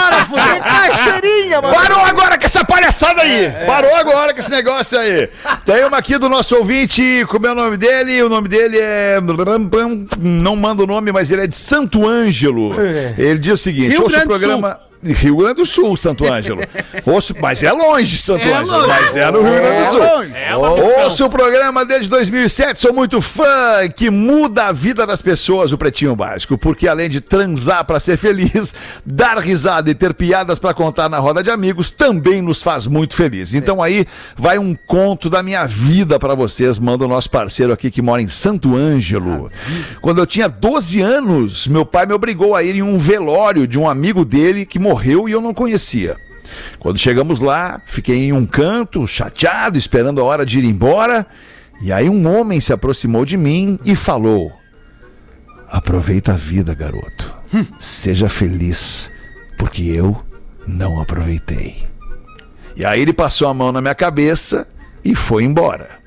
S8: de Mano.
S4: Parou agora com essa palhaçada aí! Parou agora com esse negócio aí! Tem uma aqui do nosso ouvinte, como é o nome dele? O nome dele é. Não manda o nome, mas ele é de Santo Ângelo. Ele diz o seguinte:
S5: Rio
S4: ouço o
S5: Grande do
S4: programa. Rio Grande do Sul, Santo Ângelo. Ouço, mas é longe, Santo
S5: É
S4: Ângelo.
S5: longe.
S4: Mas é no Rio Grande do Sul.
S8: longe.
S7: É uma missão.
S4: Ouço o programa desde 2007, sou muito fã, que muda a vida das pessoas, o Pretinho Básico, porque além de transar pra ser feliz, dar risada e ter piadas pra contar na roda de amigos também nos faz muito feliz. Então aí vai um conto da minha vida pra vocês, manda o nosso parceiro aqui que mora em Santo Ângelo. Quando eu tinha 12 anos, meu pai me obrigou a ir em um velório de um amigo dele que morreu e eu não conhecia. Quando chegamos lá, fiquei em um canto, chateado, esperando a hora de ir embora. E aí um homem se aproximou de mim e falou: Aproveita a vida, garoto. Seja feliz, porque eu não aproveitei. E aí ele passou a mão na minha cabeça e foi embora.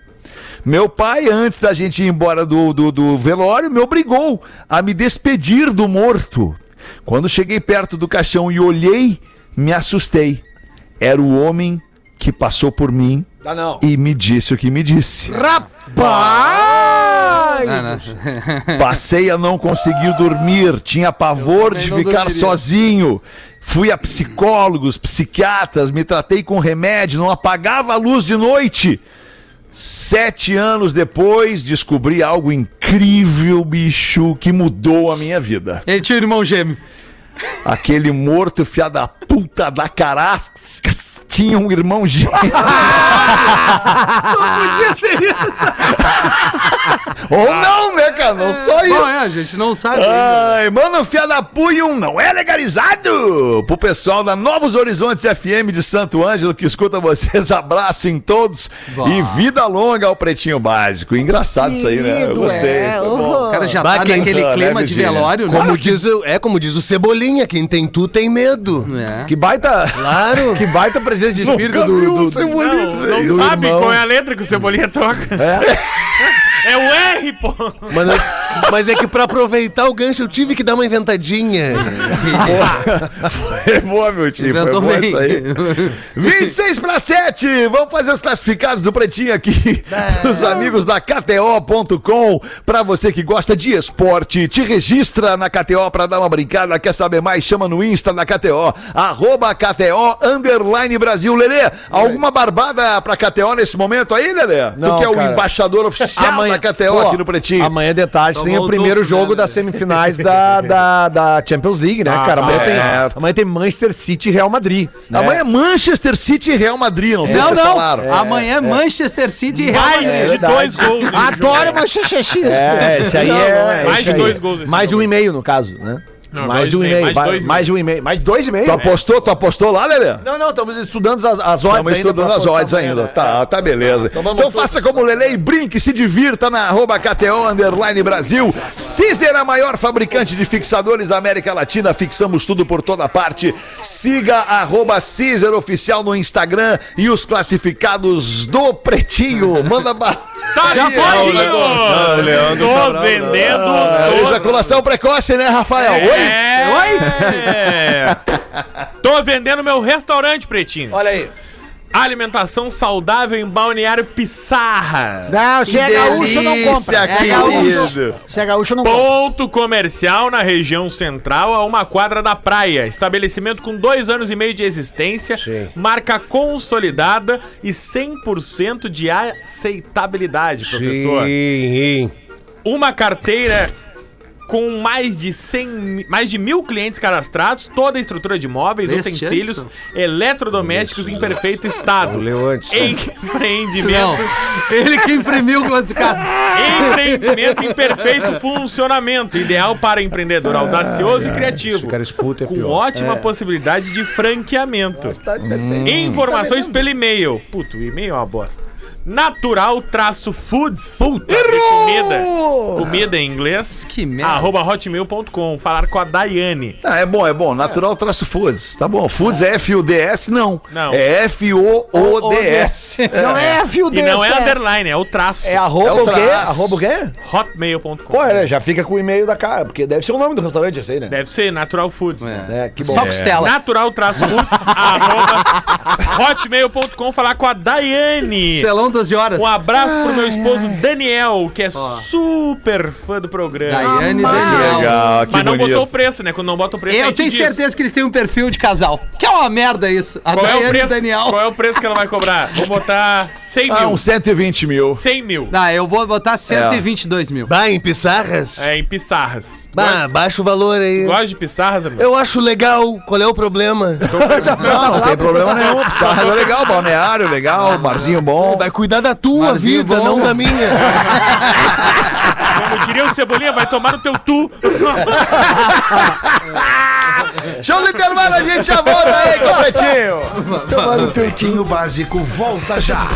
S4: Meu pai, antes da gente ir embora do, do, do velório, me obrigou a me despedir do morto. Quando cheguei perto do caixão e olhei, me assustei. Era o homem que passou por mim
S6: Ah, não.
S4: e me disse o que me disse.
S5: Não, não.
S4: Passei a não conseguir dormir, tinha pavor de ficar
S5: dormiria.
S4: sozinho. Fui a psicólogos, psiquiatras, me tratei com remédio, não apagava a luz de noite. Sete anos depois, descobri algo incrível, bicho, que mudou a minha vida.
S5: Ele tinha um irmão gêmeo.
S4: Aquele morto, fia da puta da carascas, tinha um irmão gêmeo.
S5: Podia ser isso.
S4: Ou não, né, cara? Não só
S5: Bom,
S4: isso.
S5: é, a gente não sabe. ainda.
S4: Ai, manda um fia da punho, não é legalizado! Pro pessoal da Novos Horizontes FM de Santo Ângelo que escuta vocês, abraço em todos
S5: Vá.
S4: e vida longa ao Pretinho Básico. Engraçado isso aí, né? Eu
S8: Querido,
S4: gostei.
S8: é,
S5: Cara já tá naquele
S4: tá, né,
S5: clima de
S4: Virgínia?
S5: velório, né?
S11: Como diz, é como diz o Cebolinha, quem tem tu tem medo.
S5: É.
S6: Que baita.
S11: Claro.
S6: Que baita presença de espírito do. do, do-
S4: Cebolinha
S7: Não, não sabe
S6: irmão.
S7: qual é a letra que o Cebolinha troca. É, o R, pô.
S11: Mas, mas é que pra aproveitar o gancho eu tive que dar uma inventadinha.
S4: Foi boa, meu time.
S5: Inventou
S4: foi boa
S5: bem.
S4: isso aí. 26 para 7. Vamos fazer os classificados do Pretinho aqui. Os amigos da KTO.com. Pra você que gosta de esporte, te registra na KTO pra dar uma brincada. Quer saber mais? Chama no Insta da KTO. Arroba KTO Underline Brasil. Lelê, alguma barbada pra KTO nesse momento aí, Lelê? tu
S6: Não,
S4: que é o
S6: cara.
S4: embaixador oficial da KTO aqui no Pretinho.
S6: Amanhã de tarde tem
S5: Tomou
S6: o
S5: o
S6: primeiro
S5: tufo,
S6: jogo
S5: né,
S6: das semifinais da, da, da Champions League, né,
S4: Ah,
S6: cara? Amanhã tem, amanhã tem Manchester City e Real Madrid. né?
S4: Amanhã é Manchester City e Real Madrid. Não sei se vocês
S5: não.
S4: falaram.
S5: Amanhã é Manchester City e Real
S7: Mais
S5: Madrid.
S7: de
S6: verdade.
S7: dois gols.
S8: Adoro. Manchester City.
S6: É, esse aí é.
S8: é.
S7: Mais de dois gols esse
S6: Mais de um e meio, no caso, né?
S7: Não,
S6: mais de um
S7: e
S6: e
S7: meio,
S6: meio.
S7: mais de
S6: vai-
S7: dois e
S6: Mais de um e meio. Mais de dois e meio.
S4: Tu apostou? Tu apostou lá, Lelê?
S6: Não, não, estamos estudando as, as odds
S4: Estamos estudando as odds ainda.
S6: né?
S4: Tá, tá beleza. Então,
S6: vamos
S4: faça como o Lele e brinque, se divirta na arroba KTO Underline Brasil. Cizer, a maior fabricante de fixadores da América Latina. Fixamos tudo por toda parte. Siga arroba Cizer Oficial no Instagram e os classificados do Pretinho. Manda ba...
S7: Tá
S5: Já
S7: aí,
S5: foi,
S7: Leandro.
S10: Leandro
S7: Tô
S10: tá
S7: vendendo.
S4: Ah,
S7: tô-
S4: ejaculação precoce, né, Rafael? Oi?
S7: É. Oi? Tô vendendo meu restaurante, Pretinho.
S6: Olha aí.
S7: Alimentação saudável em Balneário Pissarra.
S8: Não, se é gaúcho, não compra. É gaúcho. Se é gaúcho, não compra.
S7: Ponto comercial na região central a uma quadra da praia. Estabelecimento com dois anos e meio de existência, marca consolidada e 100% de aceitabilidade, professor.
S10: Sim.
S7: Uma carteira com mais de 100, mi- mais de mil clientes cadastrados, toda a estrutura de móveis,
S5: Leste
S7: utensílios,
S5: antes,
S7: eletrodomésticos em perfeito estado.
S10: Leu antes.
S7: Empreendimento.
S5: Não, ele que imprimiu o classificado.
S7: Empreendimento em perfeito funcionamento, ideal para empreendedor audacioso e criativo.
S10: cara é
S7: com
S10: pior.
S7: ótima possibilidade de franqueamento. Informações pelo e-mail. Puto, o e-mail é uma bosta. Natural-foods. Puta, de comida. Comida em inglês.
S5: Que merda.
S7: Arroba hotmail.com. Falar com a Daiane.
S4: Ah, é bom, é bom. Natural traço Foods. Tá bom. Foods é F-U-D-S? Não.
S7: Não.
S4: É F-O-O-D-S.
S8: Não é fio
S7: E
S8: desse.
S7: não é
S8: é-
S7: underline, é o traço.
S6: É arroba
S4: É o
S6: o quê?
S4: traço.
S6: Arroba o quê?
S7: Hotmail.com.
S6: Pô, é, já fica com o e-mail da cara, porque deve ser o nome do restaurante esse aí, né?
S7: Deve ser Natural Foods.
S6: É, que bom.
S5: Só costela.
S7: Natural-foods, arroba hotmail.com. Falar com a Daiane.
S5: 12 horas.
S7: Um abraço pro meu esposo Daniel, que é super fã do programa.
S5: Daiane e
S8: Ah,
S5: Daniel.
S4: Legal, que
S7: Mas não
S4: bonito.
S7: botou o preço, né? Quando não bota o preço, a
S5: Eu
S7: gente
S5: tenho
S7: diz.
S5: certeza que eles têm um perfil de casal. Que é uma merda isso. A
S7: Qual é, o
S5: Daiane e o
S7: preço,
S5: Daniel.
S7: qual é o preço que ela vai cobrar? Vou botar 100
S4: Ah,
S7: mil.
S4: uns 120 mil.
S7: 100 mil.
S5: Não, eu vou botar 122 mil.
S11: Bah, em Pissarras?
S7: É, em pissarras.
S11: Bah, baixa o valor aí.
S7: Gosta de pissarras, amigo?
S11: Eu acho legal. Qual é o problema?
S4: Não, não tem problema nenhum. Pissarra é legal, balneário legal, barzinho bom.
S11: Vai cuidar da tua vida,
S5: bom.
S11: não da minha.
S7: Como diria o Cebolinha, vai tomar no teu tu.
S4: Show do intervalo, a gente já volta aí, completinho.
S3: O Pretinho Básico volta já.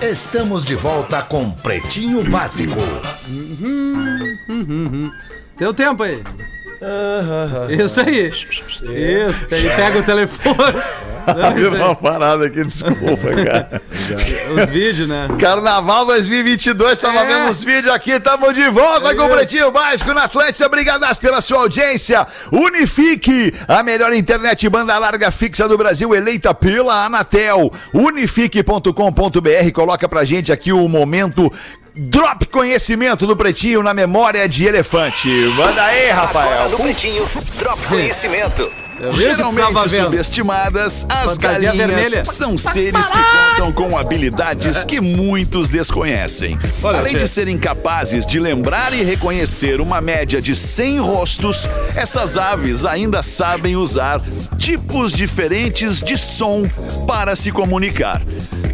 S3: Estamos de volta com Pretinho Básico.
S5: Deu tempo aí. Isso aí. Isso. Ele pega o telefone. Não.
S4: Uma parada aqui, desculpa, cara.
S5: Os vídeos, né?
S4: Carnaval 2022, tava
S5: É.
S4: vendo os vídeos aqui, tamo de volta com o Pretinho Básico na Atlântida. Obrigadas pela sua audiência. Unifique, a melhor internet banda larga fixa do Brasil, eleita pela Anatel. Unifique.com.br, coloca pra gente aqui o momento. Drop conhecimento do Pretinho na memória de elefante. Manda aí,
S1: Agora
S4: Rafael.
S1: no Pretinho, Drop Conhecimento.
S5: Eu
S4: Geralmente subestimadas, as
S5: Fantasia
S4: galinhas
S5: vermelha.
S4: são seres que contam com habilidades que muitos desconhecem. Além de serem capazes de lembrar e reconhecer uma média de 100 rostos, essas aves ainda sabem usar tipos diferentes de som para se comunicar.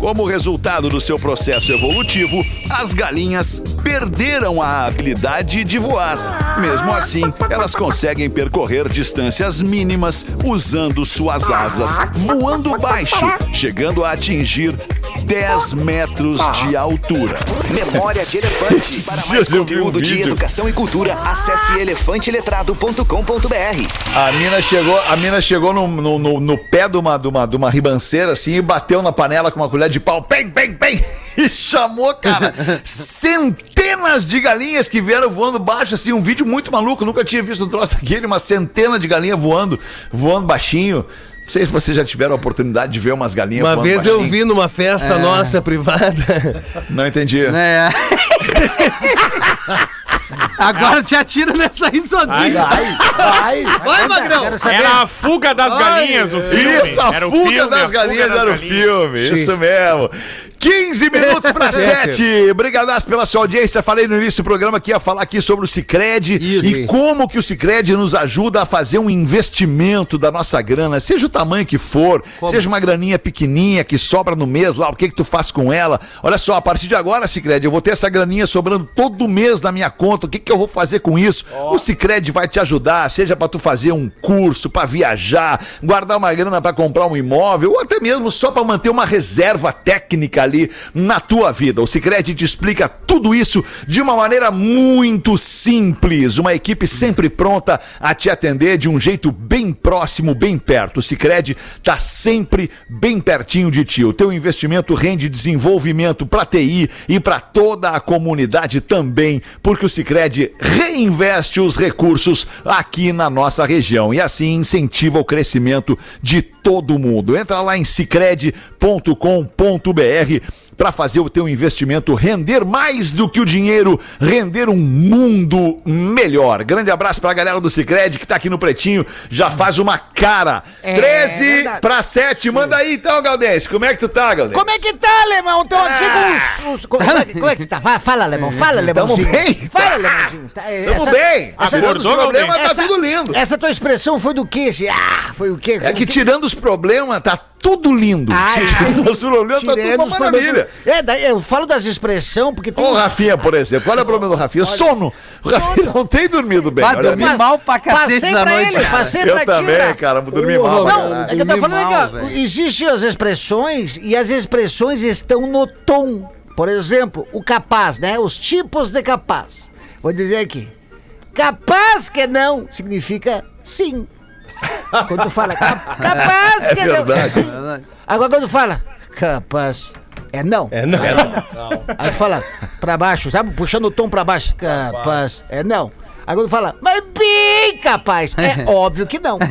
S4: Como resultado do seu processo evolutivo, as galinhas perderam a habilidade de voar. Mesmo assim, elas conseguem percorrer distâncias mínimas usando suas asas, voando baixo, chegando a atingir 10 metros de altura.
S1: Memória de Elefante. Para mais
S4: um
S1: conteúdo de educação e cultura, acesse elefanteletrado.com.br.
S4: A mina chegou, a mina chegou no, no, no- no pé de uma, de, uma, de uma ribanceira assim e bateu na panela com uma colher de pau. Pem, pem, pem! E chamou, cara, centenas de galinhas que vieram voando baixo, assim, um vídeo muito maluco. Nunca tinha visto um troço daquele, uma centena de galinhas voando, voando baixinho. Não sei se vocês já tiveram a oportunidade de ver umas galinhas
S11: Uma vez eu vi numa festa nossa privada.
S4: Não entendi.
S5: É. Agora te atira nessa aí sozinho.
S6: Vai,
S5: Vai, Magrão.
S8: Quero saber.
S7: Era a fuga das galinhas, o filme.
S4: Isso, a
S7: Era
S4: fuga
S7: filme,
S4: das
S7: a fuga
S4: galinhas
S7: das
S4: era o filme, isso mesmo. 15 minutos para 7. Obrigadas pela sua audiência. Falei no início do programa que ia falar aqui sobre o Cicred e como que o Cicred nos ajuda a fazer um investimento da nossa grana, seja o tamanho que for, seja uma graninha pequenininha que sobra no mês lá, o que que tu faz com ela? Olha só, a partir de agora, Cicred, eu vou ter essa graninha sobrando todo mês na minha conta. O que que eu vou fazer com isso? O Cicred vai te ajudar, seja para tu fazer um curso, para viajar, guardar uma grana para comprar um imóvel ou até mesmo só para manter uma reserva técnica ali na tua vida. O Cicred te explica tudo isso de uma maneira muito simples. Uma equipe sempre pronta a te atender de um jeito bem próximo, bem perto. O Cicred tá sempre bem pertinho de ti. O teu investimento rende desenvolvimento para TI e para toda a comunidade também, porque o Cicred reinveste os recursos aqui na nossa região e assim incentiva o crescimento de todo mundo. Entra lá em cicred.com.br para fazer o teu investimento render mais do que o dinheiro, render um mundo melhor. Grande abraço pra galera do Cicred que tá aqui no Pretinho, já faz uma cara.
S8: É
S4: 13
S8: verdade.
S4: para 7. Manda aí então, Galdense. Como é que tu tá, Galdense?
S8: Como é que tá, alemão? Tô aqui com os. os- como, é que, como é que tá? Fala, fala, alemão. Fala, alemãozinho.
S4: bem?
S8: Fala, alemãozinho. Tá, é,
S4: Tamo
S8: essa-
S4: bem.
S8: essa-
S7: Acordou,
S4: problemas, tá
S8: essa-
S4: tudo lindo.
S8: Essa tua expressão foi do quê? Ah, foi o quê?
S4: É que tirando os problemas, tá tudo lindo.
S8: Ah,
S4: tirando os problemas, tá tudo uma maravilha.
S8: É, daí eu falo das expressões porque tem.
S4: Ô, Rafinha, por exemplo. Qual é o problema do Rafinha? Sono. O Rafinha não tem dormido bem.
S5: Vai
S4: olha
S5: dormir mal pra cacete
S8: Passei pra
S5: noite.
S8: ele,
S5: cara.
S8: passei
S4: Eu
S8: pra
S4: também,
S8: ti, Rafa.
S4: cara. Vou dormir
S5: Porra,
S4: mal.
S8: Não,
S4: cara.
S8: é que eu tô
S5: Dormi
S8: falando
S5: mal,
S8: aqui, ó, existem as expressões e as expressões estão no tom. Por exemplo, o capaz, né? Os tipos de capaz. Vou dizer aqui. Capaz que não significa sim. Quando tu fala cap- capaz
S4: É
S8: que não, é
S4: verdade.
S8: Agora quando tu fala capaz é não.
S11: É, não.
S8: Aí tu fala pra baixo, sabe? Puxando o tom pra baixo. Capaz. É não. Aí quando fala, mas bem capaz. É óbvio que não.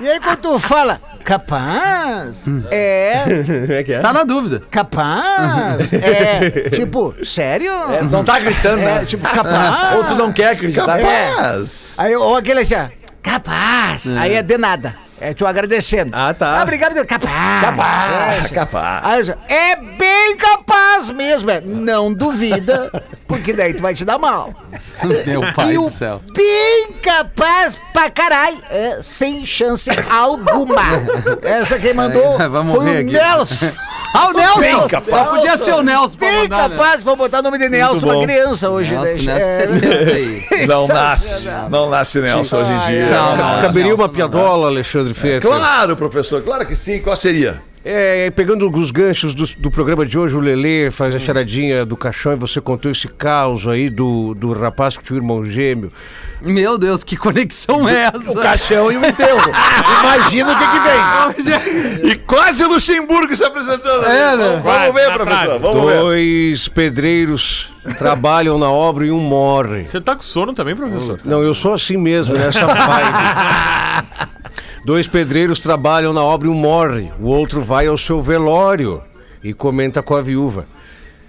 S8: e aí quando tu fala, capaz. É.
S11: Como é que é?
S5: Tá na dúvida.
S8: Capaz. É. Tipo, sério?
S6: Não tá gritando,
S8: É,
S6: né?
S8: tipo, capaz.
S6: Ou tu não quer acreditar.
S4: Capaz.
S8: Aí, ou aquele assim, ó, capaz. Aí é de nada. É tu agradecendo.
S11: Ah, tá.
S8: Ah, obrigado, capaz.
S4: Capaz. Capaz.
S8: Aí, assim, é bem capaz mesmo. É. Não duvida, porque daí tu vai te dar mal.
S5: Meu pai
S8: e
S5: do céu.
S8: bem capaz pra caralho. É, sem chance alguma. Essa quem mandou
S5: Aí,
S8: foi o
S5: aqui.
S8: Nelson.
S5: Ah, o Nelson!
S4: Bem capaz.
S5: Só podia ser o Nelson pra
S8: Bem
S5: mandar, né?
S8: capaz, vou botar o nome de Nelson, uma criança hoje.
S5: Nelson,
S8: né?
S5: Nelson,
S8: É.
S5: 60 aí.
S4: Não nasce. Não nasce Nelson hoje em dia.
S5: Não, não,
S10: Caberia uma
S5: não,
S10: piadola, Alexandre Fetter.
S4: Claro, professor. Claro que sim. Qual seria?
S10: É, pegando os ganchos do, do programa de hoje, o Lelê faz a charadinha do caixão e você contou esse caos aí do, do rapaz que tinha um irmão gêmeo.
S5: Meu Deus, que conexão é essa?
S6: O caixão e o enterro. Imagina o que que vem.
S4: E quase o Luxemburgo se apresentando.
S5: É, né?
S4: Vamos
S7: Quase,
S4: ver, professor. Vamos ver.
S10: Dois pedreiros trabalham na obra e um morre.
S7: Você tá com sono também, professor?
S10: Não, eu sou assim mesmo, nessa vibe. Dois pedreiros trabalham na obra e um morre. O outro vai ao seu velório e comenta com a viúva.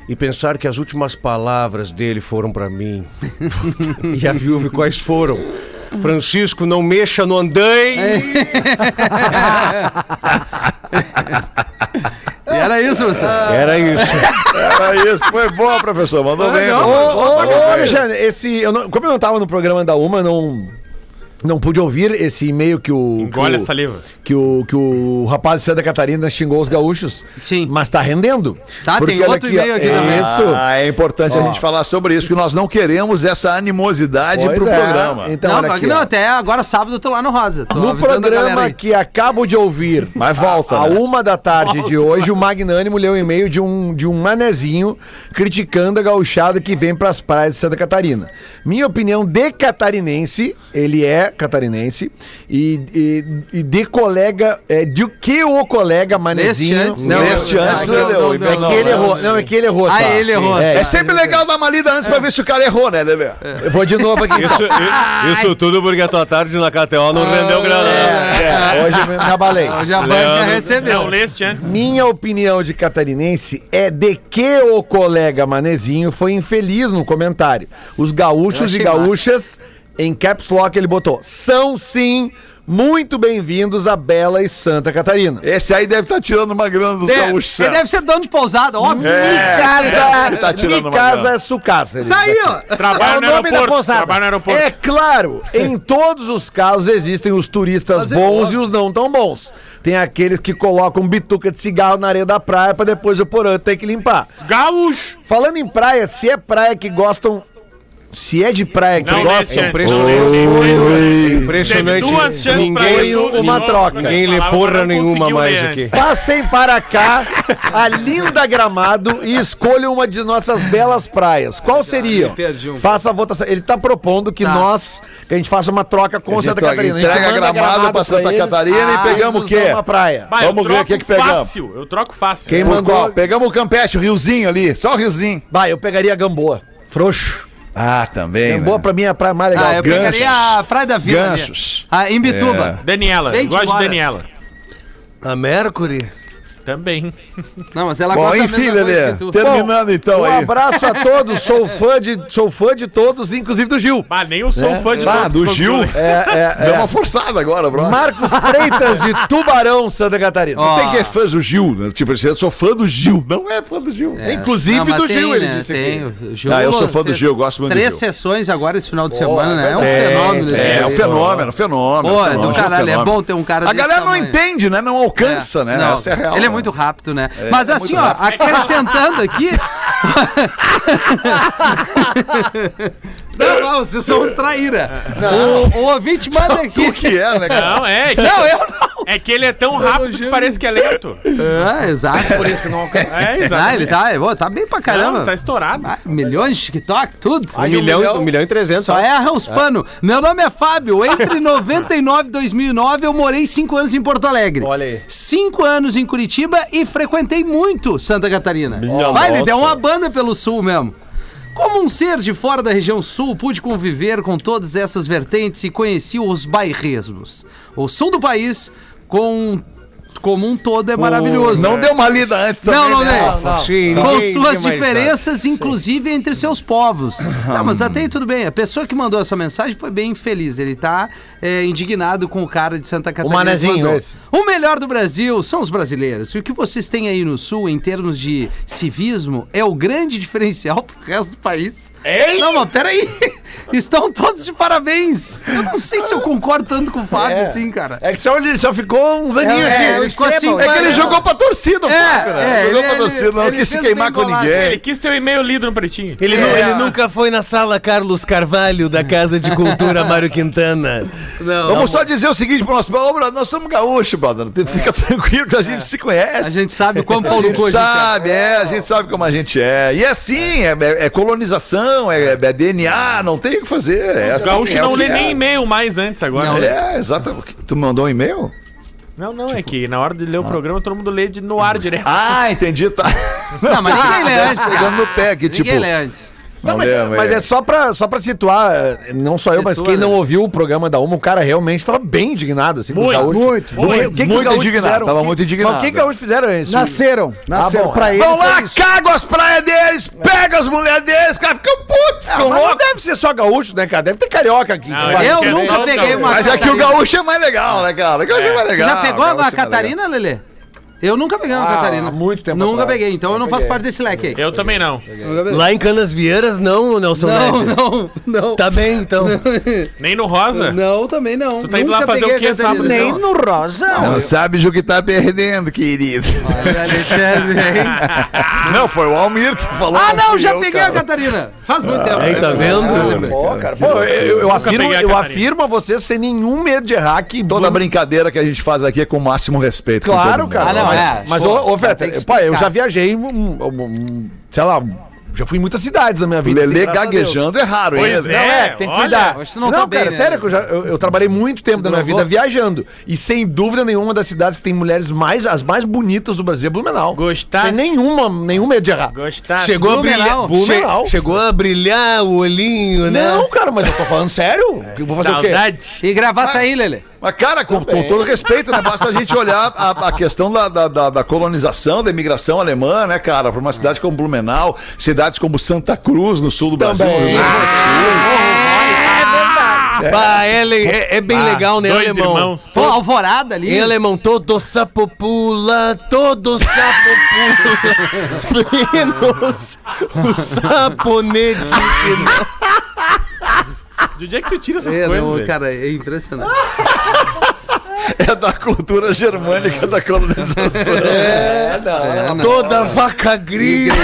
S10: E pensar que as últimas palavras dele foram pra mim. e a viúva, quais foram? Francisco, não mexa no andaime.
S5: E era isso, você.
S10: Era isso.
S4: Era isso. Foi boa, professor. Mandou bem.
S5: não,
S6: Ô,
S4: mano.
S6: ô, ô, Alexandre, esse, eu não- como eu não tava no programa da Uma, não, não pude ouvir esse e-mail que o.
S7: Engole
S6: que
S7: a
S6: o,
S7: saliva.
S6: que o, que o rapaz de Santa Catarina xingou os gaúchos.
S5: Sim.
S6: Mas tá rendendo.
S5: Tá, tem
S6: olha
S5: outro e-mail aqui
S6: ó,
S5: também.
S6: Isso.
S4: Ah, é importante a gente falar sobre isso, porque nós não queremos essa animosidade
S6: Pois
S4: pro
S6: é.
S4: programa.
S6: Então,
S5: não,
S6: aqui,
S5: não, até agora sábado eu tô lá no Rosa. Tô
S6: No
S5: a
S6: programa que acabo de ouvir,
S4: Mas volta,
S6: a
S4: né?
S6: uma da tarde de hoje, o Magnânimo leu um e-mail de um, de um manezinho criticando a gauchada que vem pras praias de Santa Catarina. Minha opinião de catarinense, ele é catarinense, e, e, e de colega, é, de que o colega manezinho...
S5: Antes,
S6: não,
S5: né?
S4: Antes,
S5: Não,
S4: né,
S5: não,
S4: Leo?
S5: não,
S6: é que ele
S4: não.
S6: errou. Não, é que ele errou.
S5: Ah,
S6: tá.
S5: ele errou.
S6: É,
S4: É sempre legal dar uma lida antes pra ver se o cara errou, né, Lelê?
S6: Eu vou de novo aqui.
S10: Isso, i- isso tudo porque a tua tarde na KTO não rendeu grana. né?
S6: É, hoje eu me abalei.
S5: Hoje a banca recebeu.
S7: Não leste antes.
S6: Minha opinião de catarinense é de que o colega Manezinho foi infeliz no comentário. Os gaúchos e gaúchas, em caps lock ele botou, são sim muito bem-vindos a Bela e Santa Catarina.
S4: Esse aí deve estar tirando uma grana dos
S5: É,
S4: gaúchos.
S5: ele
S4: certo?
S5: deve ser dono de pousada, óbvio.
S4: É,
S6: Mi casa,
S4: ele tá tirando
S6: mi
S4: uma
S6: casa
S4: grana.
S6: é sucassa. ele
S5: Tá aí, ó.
S6: aqui.
S7: Trabalha
S6: É o
S7: no
S6: nome da
S7: aeroporto.
S6: pousada.
S7: Trabalha no aeroporto.
S6: É claro, em todos os casos existem os turistas
S5: é
S6: bons
S5: óbvio.
S6: e os não tão bons. Tem aqueles que colocam bituca de cigarro na areia da praia pra depois o porão ter que limpar.
S7: Gaúcho.
S6: Falando em praia, se é praia que gostam. Se é de praia que
S7: Não
S6: gostam.
S7: antes.
S10: Impressionante.
S7: Teve duas chances pra
S10: Ninguém,
S6: uma troca.
S10: ninguém lê porra nenhuma mais aqui.
S6: Passem para cá a linda Gramado e escolham uma de nossas belas praias. Qual seria?
S5: um
S6: Faça a votação. Ele tá propondo que
S5: Tá.
S6: nós, que a gente faça uma troca com
S4: A
S6: Santa Catarina. A gente
S4: entrega
S6: manda
S4: Gramado pra Santa Catarina e
S6: ah,
S4: pegamos o quê?
S6: Uma praia.
S7: Vai,
S4: Vamos ver o que que pegamos.
S7: Fácil, eu troco fácil.
S6: Quem mandou?
S4: Pegamos o Campete, o riozinho ali, só o riozinho.
S6: Vai, eu pegaria Gamboa. Frouxo.
S4: Ah, também.
S6: Gamboa pra mim é a praia mais legal.
S5: Ah, eu
S4: Ganchos.
S5: pegaria a Praia da Vila. ali.
S4: Ganchos.
S5: Ah, em Bituba.
S7: Daniela, gosto de. Daniela.
S11: A Mercury?
S7: Também.
S5: Não, mas ela
S4: Bom,
S5: gosta da
S4: enfim,
S5: mesma coisa
S4: Lelê,
S5: que tu.
S4: terminando então
S6: um
S4: aí.
S6: abraço a todos. Sou fã de, sou fã de todos, inclusive do Gil.
S7: Ah, nem eu sou
S6: É.
S7: fã de
S4: Ah,
S7: todos
S4: do Gil?
S6: É, é,
S4: Deu
S6: é.
S4: uma forçada agora, bro.
S6: Marcos Freitas de Tubarão, Santa Catarina.
S5: Ó,
S4: Tem que é fã do Gil, né? Tipo, eu sou fã do Gil. Não é fã do Gil.
S6: Inclusive
S5: Não,
S6: do
S5: tem,
S6: Gil, ele
S5: né,
S6: disse
S5: tem.
S6: aqui.
S5: Gil
S4: Ah, eu sou fã do Gil, eu gosto muito do
S5: Três sessões agora esse final de semana, né? É um
S6: é,
S5: fenômeno. esse
S4: É,
S5: cara.
S4: um fenômeno, fenômeno.
S5: Pô, é do caralho, é bom ter um cara
S4: A galera não entende, né? Não alcança, né?
S5: Não,
S4: Essa é a real.
S5: Ele é? Muito rápido, né? Mas
S4: é
S5: assim, ó, acrescentando aqui. não, não, vocês são os traíra. O, o ouvinte manda aqui.
S4: O que é, né, cara?
S7: Não, é. que-
S5: Não, eu não.
S7: É que ele é tão rápido que parece que é lento.
S5: É, exato. Por isso que não alcança.
S7: É,
S5: Ah,
S7: exato.
S5: ele tá, tá bem pra caramba.
S7: Não, tá estourado.
S5: Ah, milhões de TikTok, tudo.
S10: Um milhão, um milhão e trezentos.
S5: Só erra os panos. Meu nome é Fábio. Entre 99 e 2009, eu morei cinco anos em Porto Alegre.
S10: Olha aí.
S5: Cinco anos em Curitiba e frequentei muito Santa Catarina.
S10: Minha
S5: Vai, ele
S10: nossa.
S5: deu uma banda pelo sul mesmo. Como um ser de fora da região sul, pude conviver com todas essas vertentes e conheci os bairrismos. O sul do país, com, como um todo, é maravilhoso.
S4: Não deu uma lida antes também,
S5: Não, não
S4: né?
S5: dei.
S10: Sim,
S5: Com suas diferenças, inclusive entre seus povos. Tá, mas até aí tudo bem. A pessoa que mandou essa mensagem foi bem infeliz. Ele tá é, indignado com o cara de Santa Catarina. que
S6: manezinho esse.
S5: O melhor do Brasil são os brasileiros. E o que vocês têm aí no Sul, em termos de civismo, é o grande diferencial pro resto do país.
S7: Ei!
S5: Não, mas peraí. Estão todos de parabéns. Eu não sei se eu concordo tanto com o Fábio,
S6: É.
S5: assim, cara.
S6: É que só, ele só ficou uns aninhos
S5: É,
S6: aqui.
S5: ele ficou assim,
S4: É que ele jogou pra torcida,
S5: É,
S4: Fábio, né?
S5: é,
S4: jogou
S5: ele-
S4: pra torcida, não
S5: ele
S4: quis se queimar com
S5: bolado.
S4: ninguém.
S7: Ele quis ter o e-mail lido no pretinho.
S11: Ele,
S4: É.
S11: ele nunca foi na sala Carlos Carvalho da Casa de Cultura Mário Quintana.
S5: Não,
S4: Vamos só dizer o seguinte pro nosso Ô, brother, nós somos gaúchos, brother. Fica tranquilo que a gente se conhece.
S5: A gente sabe o quão
S4: A
S5: pau no
S4: gente
S5: cu a gente é.
S4: sabe, é, a gente sabe como a gente é. E é assim, é, é- é colonização, é, é DNA, não tem o que fazer. É
S7: O
S4: assim,
S7: gaúcho
S4: é
S7: não lê
S4: é.
S7: nem e-mail mais antes agora.
S5: Não.
S4: É, exatamente. Tu mandou um e-mail?
S7: Não, não, é que na hora de ler o programa todo mundo lê de, no ar direto.
S4: Ah, entendi, tá.
S5: Não, mas ninguém lê
S4: Tá
S5: antes,
S4: pegando no pé aqui, tipo.
S5: Ninguém lê antes.
S4: Não
S6: mas,
S4: lembro,
S6: mas
S4: é.
S6: é só pra, só pra situar, eh, não só eu, mas
S5: Situa,
S6: quem
S5: né?
S6: não ouviu o programa da Uma, o cara realmente tava bem indignado, assim, com
S7: Muito,
S8: muito,
S6: O que- o que que os
S4: muito
S6: gaúchos
S4: indignado,
S6: fizeram?
S4: tava
S6: que-
S4: muito indignado.
S6: Mas o que que os gaúchos fizeram isso?
S8: Nasceram, nasceram
S6: bom,
S8: pra
S6: é.
S8: ele.
S4: Vão lá,
S8: isso.
S4: cagam as praias deles, pegam as mulheres deles, os caras ficam putos,
S6: Ah,
S4: ficam
S6: mas não
S4: loucos.
S6: deve ser só gaúcho, né, cara? Deve ter carioca aqui.
S7: Não,
S6: que.
S5: Eu nunca peguei
S7: gaúcho.
S5: uma
S4: Mas é que o gaúcho é mais legal, né, cara? O gaúcho é mais
S5: Você
S4: legal.
S5: já pegou a
S4: gaúcho é
S5: Catarina, Lelê? Eu nunca peguei uma
S6: Ah,
S5: Catarina.
S6: muito tempo
S5: Nunca
S6: atrás.
S5: peguei, então eu não faço
S6: peguei.
S5: parte desse leque aí.
S7: Eu também não.
S5: Nunca peguei.
S11: Lá em Canas Vieiras, não, Nelson
S5: Não,
S11: Ned.
S5: não, não.
S11: Tá bem, então.
S7: Nem no rosa?
S5: Não, também não.
S7: Tu tá indo
S5: Nunca
S7: lá fazer
S5: peguei
S7: o quê
S5: a Catarina,
S7: sábado?
S8: Nem no rosa.
S4: Não sabes o que tá perdendo, querido.
S5: Olha, Alexandre, hein?
S4: Não, foi o Almir que falou.
S5: Ah, não,
S4: fui
S5: já
S4: eu,
S5: peguei
S4: cara.
S5: a Catarina. Faz muito tempo.
S11: Aí, tá vendo?
S5: Ah.
S6: Pô, cara, pô, eu, eu afirmo,
S7: peguei a
S6: eu
S7: Catarina.
S6: afirmo a você sem nenhum medo de errar que
S4: Toda brincadeira que a gente faz aqui é com o máximo respeito. com
S6: Claro,
S4: todo mundo.
S6: cara.
S5: Ah, não,
S6: mas,
S5: é.
S6: Mas,
S5: Pô,
S6: ô, ô pô, eu já viajei, um, um, um, sei lá, já fui em muitas cidades na minha vida.
S4: Lelê
S6: assim, a
S4: gaguejando é raro, hein?
S7: Pois
S6: Não, é, tem que
S7: olha,
S6: cuidar.
S5: tu não tá bem,
S6: cara,
S5: né?
S6: sério, que eu, já, eu, eu trabalhei muito tempo da minha vida viajando. E sem dúvida nenhuma das cidades que tem mulheres mais, as mais bonitas do Brasil é Blumenau.
S7: Gostasse?
S6: Tem nenhuma, nenhum medo de errar.
S7: Gostasse?
S11: Chegou a
S5: Blumenau.
S11: brilhar.
S6: Blumenau.
S11: che- Chegou a brilhar o olhinho, né?
S6: Não, cara, mas eu tô falando sério. Eu vou fazer o quê?
S7: Saudade.
S5: E gravata aí, Lelê.
S4: Mas, cara, com, com todo respeito, né? Basta a gente olhar a, a questão da, da, da- da colonização, da imigração alemã, né, cara? Para uma cidade como Blumenau, cidades como Santa Cruz, no sul do Brasil.
S6: Também.
S4: Do Sul.
S11: Bah, é, le- é- é bem
S7: Ah,
S11: legal, né,
S7: Dois
S11: alemão?
S7: irmãos.
S5: Pô, alvorada ali.
S11: Em alemão, todo sapo pula, todo sapo pula, menos o saponete que não...
S7: De onde é que tu tira essas
S5: É,
S7: coisas,
S5: não, cara, é impressionante.
S4: É da cultura germânica da colonização.
S5: É, não.
S11: Toda vaca grita,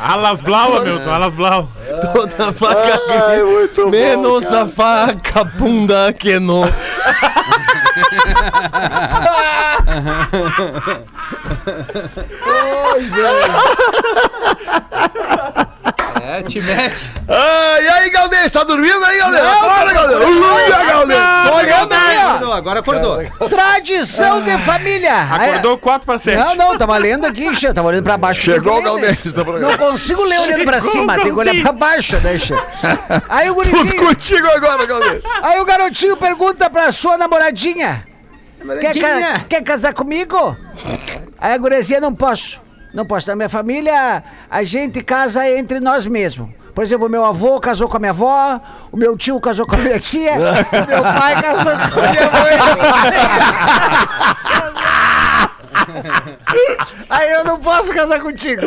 S7: Alas Blau, Milton, Alas Blau.
S11: toda vaca
S4: Ai, muito
S11: grita,
S4: bom,
S11: menos
S4: cara.
S11: a vaca bunda que não...
S5: É, te mete.
S4: Ah, e aí, Galdês, tá dormindo aí, Galdês? Acorda, Galdês. Ui, Galdês. Tô olhando aí, ó.
S5: Acordou, agora acordou.
S8: Tradição de família.
S7: Acordou 4 para 7.
S8: Não, não, tava lendo aqui, tava olhando pra baixo.
S4: Chegou o? Galdês do programa.
S8: Não consigo ler olhando pra cima, tem que olhar pra baixo, deixa. Aí o
S4: Tudo contigo agora, Galdês.
S8: aí o garotinho pergunta pra sua namoradinha: quer, ca- quer casar comigo? Aí a gurizinha, não posso. Não posso. Na minha família, a gente casa entre nós mesmos. Por exemplo, meu avô casou com a minha avó, o meu tio casou com a minha tia, o meu pai casou com a minha mãe. Aí eu não posso casar contigo.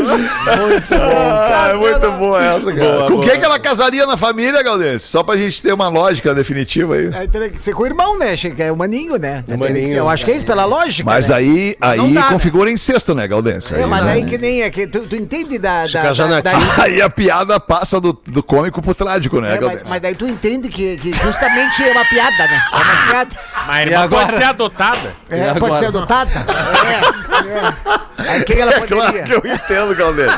S4: Ah, é muito boa essa, cara. com quem que ela casaria na família, Galdês? Só pra gente ter uma lógica definitiva aí.
S8: Aí teria que ser com o irmão, né? É o maninho, né? Que
S11: maninho.
S8: Eu acho que é isso, pela lógica.
S4: Mas
S8: né?
S4: daí, aí
S5: dá, né?
S4: configura incesto, né, Galdês?
S8: É,
S4: Aí,
S8: mas
S4: né?
S8: daí que nem é que tu, tu entende da. da,
S11: casar
S8: da, da-
S4: Aí a piada passa do, do cômico pro trágico, né,
S8: É, mas, mas daí tu entende que, que justamente é uma piada, né? É uma piada.
S7: Mas a irmã
S5: agora?
S7: pode ser adotada.
S8: É, pode ser adotada? É, é. Aí quem ela
S4: É claro
S8: poderia?
S4: que eu entendo, Galdês.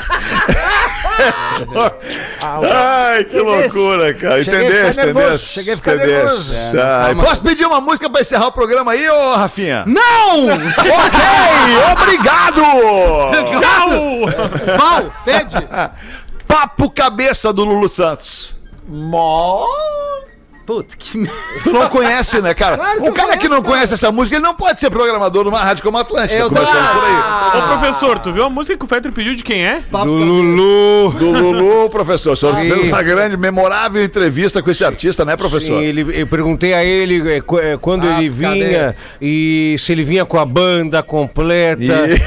S4: Ai, que loucura, cara.
S8: Ficar nervoso, cheguei a ficar nervoso.
S5: É,
S4: Ai. Posso pedir uma música pra encerrar o programa aí, ô Rafinha?
S5: Não!
S4: ok, obrigado!
S7: Tchau!
S5: Pau, pede.
S4: Papo cabeça do Lulu Santos.
S5: Puta, que merda.
S4: Tu não conhece, né, cara?
S5: Claro que
S4: o cara que
S5: conheço,
S4: não
S5: cara.
S4: conhece essa música, ele não pode ser programador numa rádio como a Atlântida,
S5: Eu tô-
S4: começando por aí.
S7: Ô, professor, tu viu a música que o Fetter pediu de quem é?
S10: Do Lulu.
S4: Do Lulu, professor. O senhor fez uma grande, memorável entrevista com esse artista, né, professor?
S10: Sim, ele, eu perguntei a ele eh, eh, quando
S5: Ah,
S10: ele vinha
S5: cabeça.
S10: e se ele vinha com a banda completa
S4: E-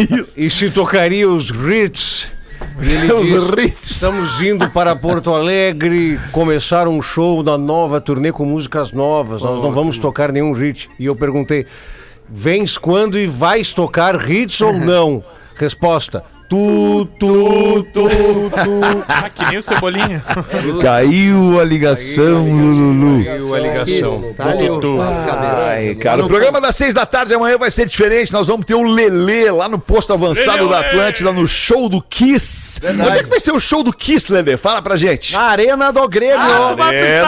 S4: Isso.
S10: e se tocaria os hits.
S4: Os hits.
S10: Estamos indo para Porto Alegre começar um show da nova turnê com músicas novas. Nós não vamos tocar nenhum hit. E eu perguntei: vens quando e vais tocar hits ou não? Resposta: tu, tu, tu, tu.
S7: Ah, que nem o Cebolinha.
S4: Caiu a ligação do Lulu.
S10: Caiu a ligação.
S5: Tá ali cabeça.
S4: Ai, cara, o programa das seis da tarde amanhã vai ser diferente. Nós vamos ter o Lelê lá no posto avançado
S7: Lelê,
S4: da. Atlântida, no show do Kiss. Onde é que vai ser o show do Kiss, Lelê? Fala pra gente.
S6: Na Arena do Grêmio.
S7: Ah,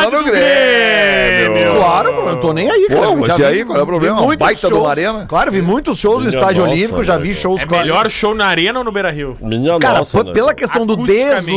S4: no
S7: do
S4: Grêmio.
S6: Claro, eu não tô nem aí,
S4: Pô,
S6: cara.
S4: mas
S6: Já
S4: e aí, qual é o problema? Baita
S6: shows.
S4: arena.
S6: Claro, vi muitos shows no Estádio Olímpico, já vi shows
S7: É
S6: claro.
S7: melhor show na arena ou no Beira Rio.
S10: Minha
S6: Cara,
S10: nossa,
S6: p- pela questão do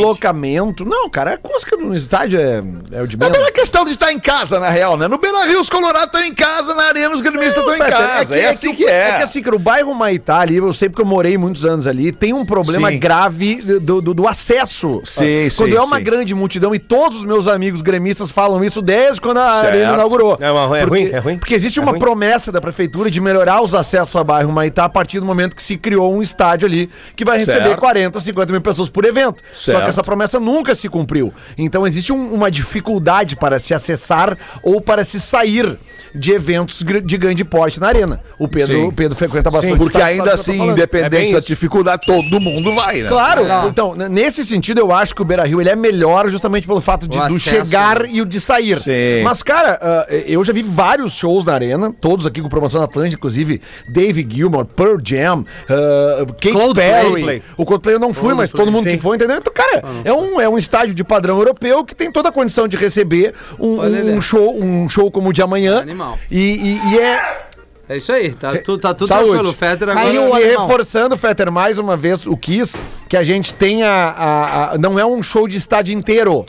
S6: deslocamento. Não, cara, a acústica no estádio é, é o de
S4: É
S6: menos.
S4: pela questão de estar em casa, na real, né? No Beira Rio, os Colorados estão em casa, na Arena, os gremistas estão em casa. É, assim que
S6: o-
S4: é.
S6: É que assim, cara, o bairro Maitá ali, eu sei porque eu morei muitos anos ali, tem um problema
S4: Sim.
S6: grave do, do, do acesso.
S4: Sim,
S6: Quando
S4: sim,
S6: é uma
S4: sim.
S6: grande multidão, e todos os meus amigos gremistas falam isso desde quando a
S4: Certo.
S6: Arena inaugurou.
S10: É, mas é
S6: porque,
S10: ruim, é ruim.
S6: Porque existe
S10: É
S6: uma
S10: ruim.
S6: promessa da prefeitura de melhorar os acessos ao bairro Maitá a partir do momento que se criou um estádio ali que vai receber
S4: Certo.
S6: 40, 50 mil pessoas por evento. Só
S4: Certo.
S6: que essa promessa nunca se cumpriu. Então existe um- uma dificuldade para se acessar ou para se sair de eventos gr- de grande porte na arena. O Pedro,
S4: Sim.
S6: o Pedro frequenta bastante.
S4: Porque
S6: sabe-
S4: ainda assim, independente
S10: É
S4: da dificuldade, todo mundo vai, né?
S6: Claro,
S5: Não.
S6: então, nesse sentido, eu acho que o Beira Rio ele é melhor justamente pelo fato de,
S5: O
S6: do
S5: acesso,
S6: chegar
S5: né?
S6: e o de sair.
S4: Sim.
S6: Mas, cara, ah, eu já vi vários shows na arena, todos aqui com promoção Atlântica, inclusive Dave Gilmour, Pearl Jam, ah, Kate
S5: Coldplay.
S6: Perry. O Coldplay eu não fui, mas todo mundo que foi, entendeu? Então, cara, é um, é um estádio de padrão europeu que tem toda a condição de receber um, um show, um show como o de amanhã.
S5: Animal.
S6: E, e- e é.
S5: É isso aí, tá, tu, tá tudo
S6: Saúde.
S5: tranquilo. Fetter agora...
S8: Caiu
S6: E reforçando, Fetter, mais uma vez o Kiss, que a gente tem a, a- Não é um show de estádio inteiro.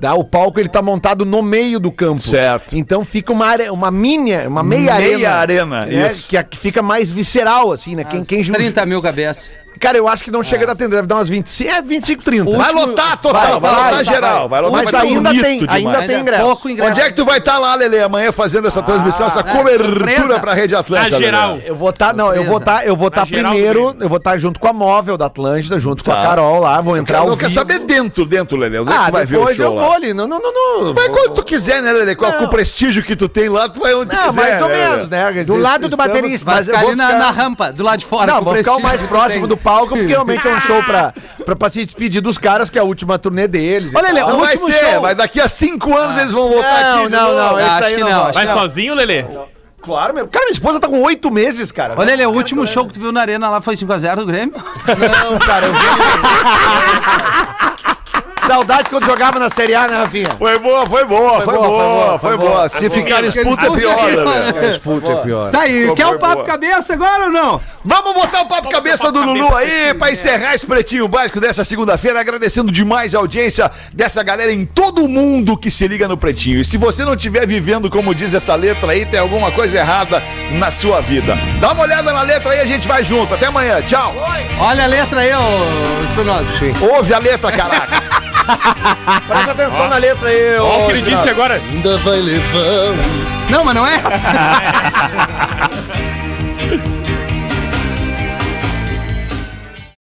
S6: Tá? O palco ele tá montado no meio do campo.
S4: Certo.
S6: Então fica uma, uma mini, uma meia,
S4: Meia
S6: arena.
S4: arena,
S6: né?
S4: isso.
S6: Que, que fica mais visceral, assim, né? Quem, quem ju-
S5: 30 mil cabeças.
S6: Cara, eu acho que não chega a dar tempo, deve dar umas 25, é 25, 30.
S5: O
S4: Vai
S5: último-
S4: lotar total, vai,
S5: vai,
S4: lotar
S5: vai,
S4: geral, vai, lotar
S6: Mas
S4: vai tá
S6: ainda tem, ainda tem
S5: é
S6: ingresso.
S5: pouco ingresso.
S4: Onde é que tu vai estar lá, Lele, amanhã fazendo essa transmissão, essa
S5: é,
S4: cobertura
S5: surpresa.
S4: pra Rede Atlântica?
S7: Na
S4: Lelê?
S7: geral.
S6: Eu vou estar, não, eu vou estar, eu vou
S7: Na
S6: estar primeiro, eu vou estar junto com a móvel da Atlântida, junto com a
S4: Tá.
S6: Carol lá, vou entrar
S4: Eu
S6: ao
S4: não quer
S6: vivo.
S4: saber dentro, dentro, Lele. Onde é que
S6: Ah,
S4: tu vai ver o
S6: depois
S4: show
S6: eu
S4: lá?
S6: vou ali. Não, não, não, não.
S4: Vai quando tu quiser, né, Lele? Com, o prestígio que tu tem lá, tu vai onde tu quiser.
S6: mais ou
S4: né, Lelê?
S6: menos, né?
S8: Do lado do baterista.
S5: Vai
S6: Mas eu
S5: ali na,
S6: ficar-
S5: na rampa, do lado de fora.
S6: Não, vou ficar o mais
S5: tu
S6: próximo do palco, porque realmente é um show pra, pra, pra se despedir dos caras, que é a última turnê deles.
S5: Olha.
S4: Não
S5: o último
S4: ser,
S5: show-
S4: vai daqui a cinco anos eles vão voltar
S6: Não,
S4: aqui.
S6: não,
S4: novo.
S6: não, esse
S5: Acho que
S6: não
S5: não,
S6: vai.
S5: Não.
S7: sozinho, Lelê?
S6: Claro, meu. Cara, minha esposa tá com oito meses, cara.
S5: Olha, ele, o último show que tu viu na arena lá foi 5x0 do Grêmio.
S6: Não, cara, eu vi. Saudade quando jogava na Série A, né, Rafinha?
S4: Foi boa, foi boa, foi, boa, foi boa. Se ficar disputa é pior, Lelê.
S10: Puta, é pior.
S5: Tá aí, quer o papo cabeça agora ou não?
S4: Vamos botar o papo cabeça do Lulu aí pra encerrar esse pretinho básico dessa segunda-feira, agradecendo demais a audiência dessa galera em todo o mundo que se liga no pretinho. E se você não estiver vivendo como diz essa letra aí, tem alguma coisa errada na sua vida. Dá uma olhada na letra aí, a gente vai junto. Até amanhã, tchau.
S5: Olha a letra aí, ô Espinosa.
S4: Ouve a letra, caraca.
S6: Presta atenção na letra aí,
S7: Olha o que ele disse agora.
S11: Ainda vai levar um
S5: Não, mas não é essa.